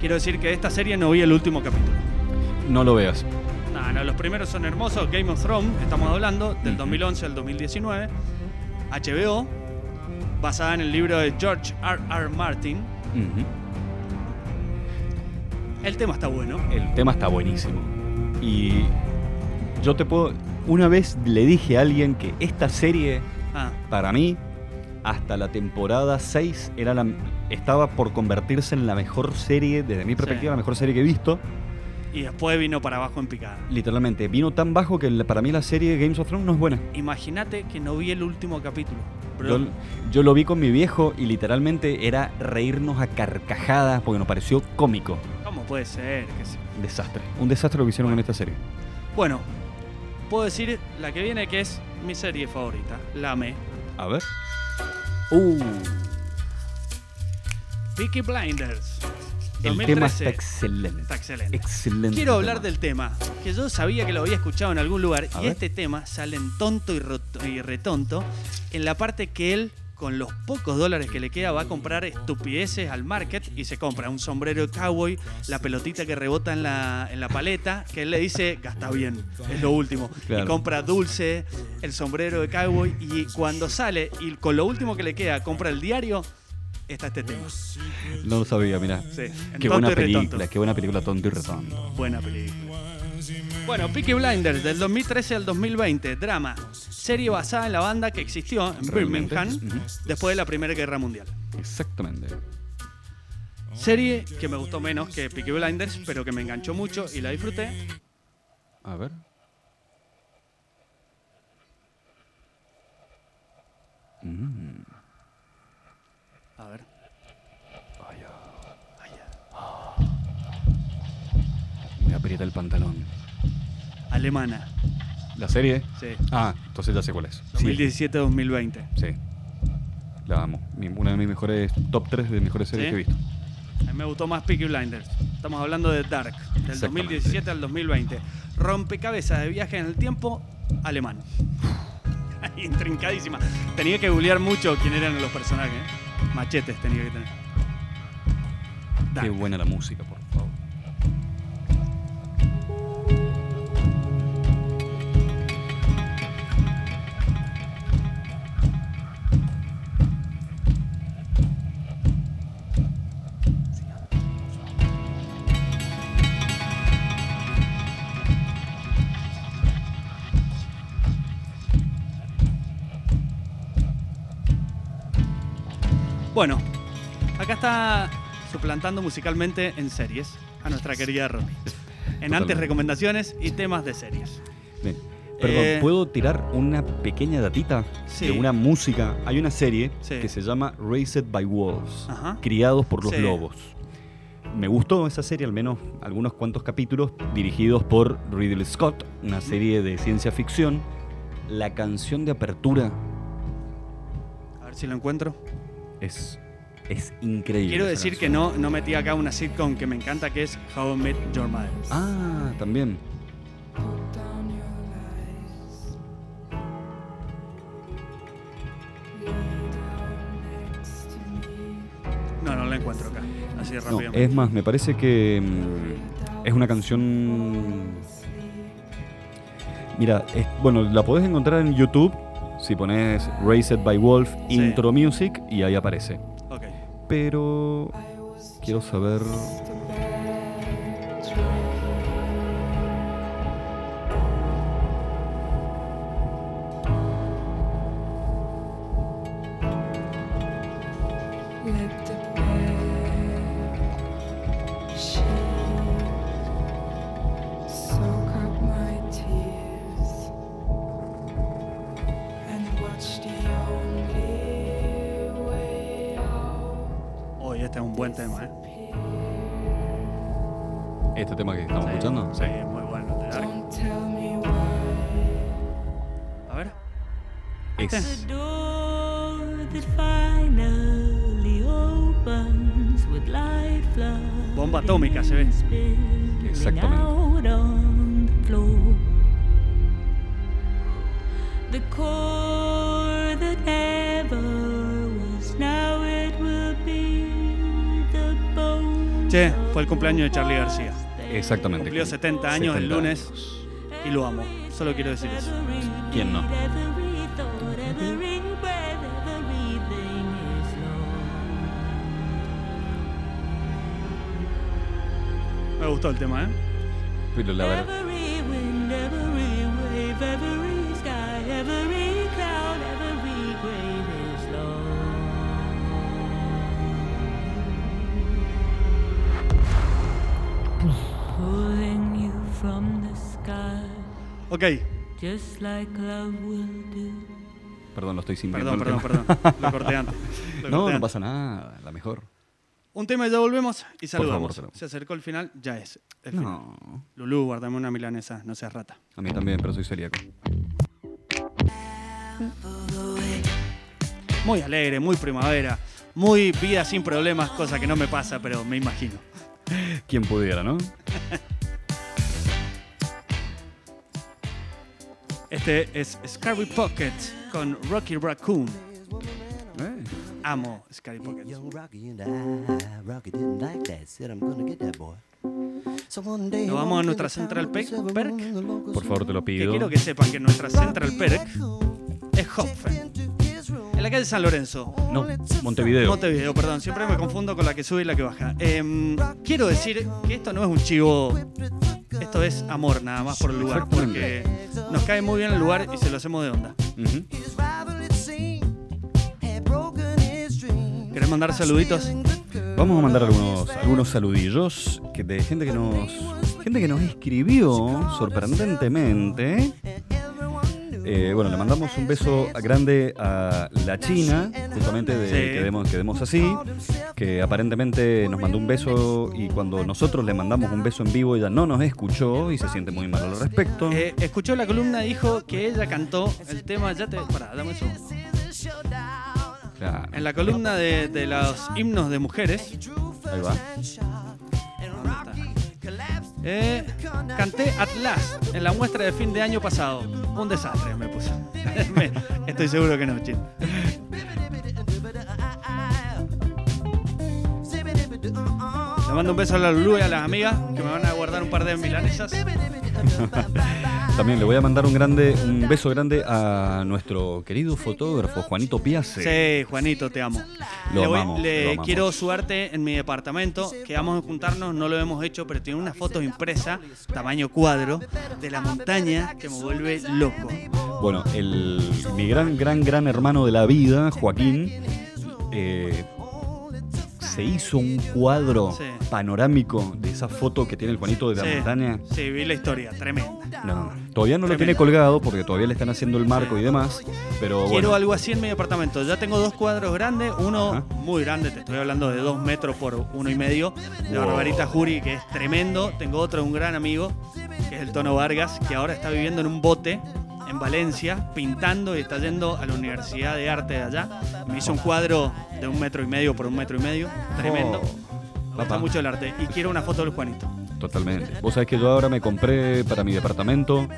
Quiero decir que de esta serie no vi el último capítulo. No lo veas. No, no, los primeros son hermosos. Game of Thrones, estamos hablando, del Ujú. 2011 al 2019. HBO, basada en el libro de George R. R. Martin. El tema está bueno. El tema está buenísimo. Y yo te puedo. Una vez le dije a alguien que esta serie, Ah, para mí, hasta la temporada 6 era la, estaba por convertirse en la mejor serie, desde mi perspectiva, la mejor serie que he visto. Y después vino para abajo en picada. Literalmente, vino tan bajo que para mí la serie Games of Thrones no es buena. Imagínate que no vi el último capítulo. Yo, yo lo vi con mi viejo y literalmente era reírnos a carcajadas porque nos pareció cómico. ¿Cómo puede ser? Sí. Un desastre. Un desastre lo que hicieron en esta serie. Bueno, puedo decir la que viene que es mi serie favorita. La amé. A ver. Uh, Peaky Blinders. El tema 2013. está excelente. Está excelente. Excelente. Quiero hablar tema. del tema, que yo sabía que lo había escuchado en algún lugar, A y ver. este tema sale en tonto y, retonto en la parte que él, con los pocos dólares que le queda, va a comprar estupideces al market y se compra un sombrero de cowboy, la pelotita que rebota en la, en la paleta, que él le dice, gasta bien, es lo último. Claro. Y compra dulce, el sombrero de cowboy, y cuando sale, y con lo último que le queda, compra el diario, está este tema. No lo sabía, mira. Sí, Qué buena película, qué buena película tonto y retonto. Buena película. Bueno, Peaky Blinders del 2013 al 2020, drama, serie basada en la banda que existió en Realmente, Birmingham después de la Primera Guerra Mundial. Exactamente. Serie que me gustó menos que Peaky Blinders, pero que me enganchó mucho y la disfruté. A ver. A aprieta el pantalón. Alemana, ¿La serie? sí. Ah, entonces ya sé cuál es. Sí, 2017-2020. Sí. La amo. Una de mis mejores top 3 de mejores series ¿Sí? que he visto. A mí me gustó más Peaky Blinders. Estamos hablando de Dark, del Exactamente. 2017 al 2020. Rompecabezas de viaje en el tiempo, alemán. *laughs* Intrincadísima. Tenía que googlear mucho quién eran los personajes. Machetes tenía que tener. Qué buena la música, por musicalmente en series a nuestra querida Romy. En antes recomendaciones y temas de series. Bien. Perdón, Eh, ¿puedo tirar una pequeña datita Sí. de una música? Hay una serie Sí. que se llama Raised by Wolves, Ajá. Criados por los Sí. Lobos. Me gustó esa serie, al menos algunos cuantos capítulos, dirigidos por Ridley Scott, una serie de ciencia ficción. La canción de apertura A ver si lo encuentro. es, es increíble. Quiero decir que no, no metí acá una sitcom que me encanta que es How I Met Your Mother. Ah, también. No, no la encuentro acá. Así de No, rápido. es más, me parece que mm, es una canción. Mira, es- bueno, la podés encontrar en YouTube si pones Raised by Wolf Sí. Intro Music y ahí aparece. Pero quiero saber. Bomba atómica se ve. Exactamente. Out on the floor. The core that never was, now it will be the bone. Che, fue el cumpleaños de Charlie García. exactamente. Cumplió 70 años el 70 lunes años. y lo amo. Solo quiero decir eso. ¿Quién no? Me gustó el tema, ¿eh? Pero la verdad. Ok. Perdón, lo estoy sintiendo. Perdón, perdón, perdón. *laughs* Lo corté antes. No, no pasa nada. La mejor. Un tema y ya volvemos y saludamos. Se acercó el final, ya es. El final. No. Lulú, guardame una milanesa, no seas rata. A mí también, pero soy celíaco. Muy alegre, muy primavera, muy vida sin problemas, cosa que no me pasa, pero me imagino. ¿Quién pudiera, no? Este es Scary Pocket con Rocky Raccoon. Eh. Amo Scary Pocket. Young Rocky and I, Rocky didn't like that. Said I'm gonna get that boy. So one day Nos vamos a nuestra Central Pe- Perk. Por favor, te lo Que pido. quiero que sepan que nuestra Central Perk es Hopfen. En la calle San Lorenzo. No, Montevideo. Montevideo, perdón, siempre me confundo con la que sube y la que baja. Em, quiero decir que esto no es un chivo, esto es amor nada más por el lugar, porque nos cae muy bien el lugar y se lo hacemos de onda. Ujú. ¿Querés mandar saluditos? Vamos a mandar algunos, algunos saludillos que de gente que nos gente que nos escribió sorprendentemente. Eh, bueno, le mandamos un beso grande a la China, justamente de Sí. quedemos, quedemos así, que aparentemente nos mandó un beso y cuando nosotros le mandamos un beso en vivo ella no nos escuchó y se siente muy mal al respecto. Eh, escuchó la columna dijo que ella cantó el tema, ya te... Pará, dame eso. Claro. En la columna de, de los himnos de mujeres. Eh, canté At Last en la muestra de fin de año pasado. Un desastre me puse. *laughs* Estoy seguro que no, chin. Le mando un beso a la Lulu y a las amigas que me van a guardar un par de milanesas. *laughs* También le voy a mandar un grande, un beso grande a nuestro querido fotógrafo Juanito Piace. Sí, Juanito, te amo. Lo le voy- amamos, le lo amamos. quiero suerte en mi departamento, que vamos a juntarnos, no lo hemos hecho, pero tiene unas fotos impresas, tamaño cuadro, de la montaña que me vuelve loco. Bueno, el, mi gran, gran, gran hermano de la vida, Joaquín, eh, se hizo un cuadro Sí. panorámico de esa foto que tiene el Juanito de la Sí, montaña. Sí, vi la historia, tremenda. No, todavía no lo tiene colgado porque todavía le están haciendo el marco y demás. Pero Quiero bueno, algo así en mi departamento. Ya tengo dos cuadros grandes, uno Ajá. muy grande, te estoy hablando de dos metros por uno y medio, de Wow. Barbarita Jury, que es tremendo. Tengo otro de un gran amigo, que es el Tono Vargas, que ahora está viviendo en un bote en Valencia, pintando y está yendo a la Universidad de Arte de allá. Me hizo un cuadro de un metro y medio por un metro y medio, tremendo. Me gusta Papá. mucho el arte. Y quiero una foto del Juanito. totalmente. Vos sabés que yo ahora me compré para mi departamento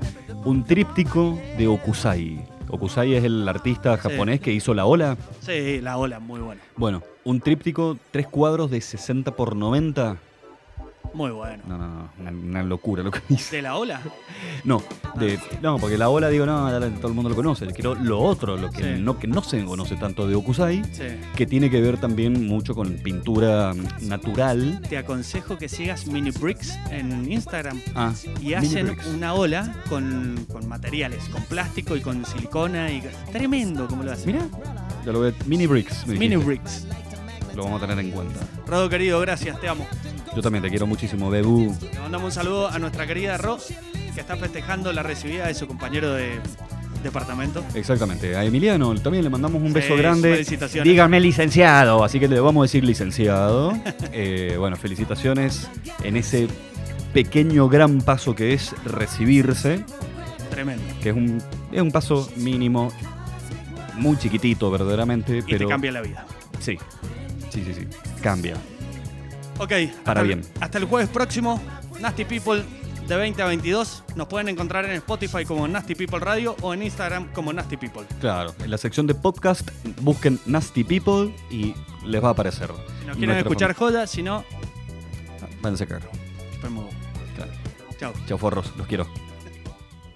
un tríptico de Okusai. Okusai es el artista Sí. japonés que hizo la ola. Sí, la ola, muy buena. Bueno, un tríptico, tres cuadros de 60 por 90. Muy bueno. No, no, no, una, una locura lo que hice. ¿De la ola? No, de, no, porque la ola, digo, no, todo el mundo lo conoce. Quiero lo otro, lo que, Sí. no, que no se conoce tanto de Okusai, Sí. que tiene que ver también mucho con pintura natural. Te aconsejo que sigas Mini Bricks en Instagram. Ah, Y hacen una ola con, con materiales, con plástico y con silicona. y Tremendo como lo hacen. Mira, ya lo veo. Mini Bricks. me Mini. Bricks. Lo vamos a tener en cuenta. Rodo querido, gracias, te amo. Yo también te quiero muchísimo, Bebu. Le mandamos un saludo a nuestra querida Ro, que está festejando la recibida de su compañero de departamento. Exactamente. A Emiliano también le mandamos un Sí, beso grande. felicitaciones. Dígame licenciado, así que le vamos a decir licenciado. *laughs* Eh, bueno, felicitaciones en ese pequeño gran paso que es recibirse, Tremendo. que es un, es un paso mínimo, muy chiquitito verdaderamente, Y pero te cambia la vida. sí, sí, sí, sí, cambia. Ok, Para hasta el- bien. hasta el jueves próximo, Nasty People de 20 a 22. Nos pueden encontrar en Spotify como Nasty People Radio o en Instagram como Nasty People. Claro, en la sección de podcast busquen Nasty People y les va a aparecer. Si nos quieren escuchar jodas, si no. Van a sacar. Chao. Chao forros, los quiero.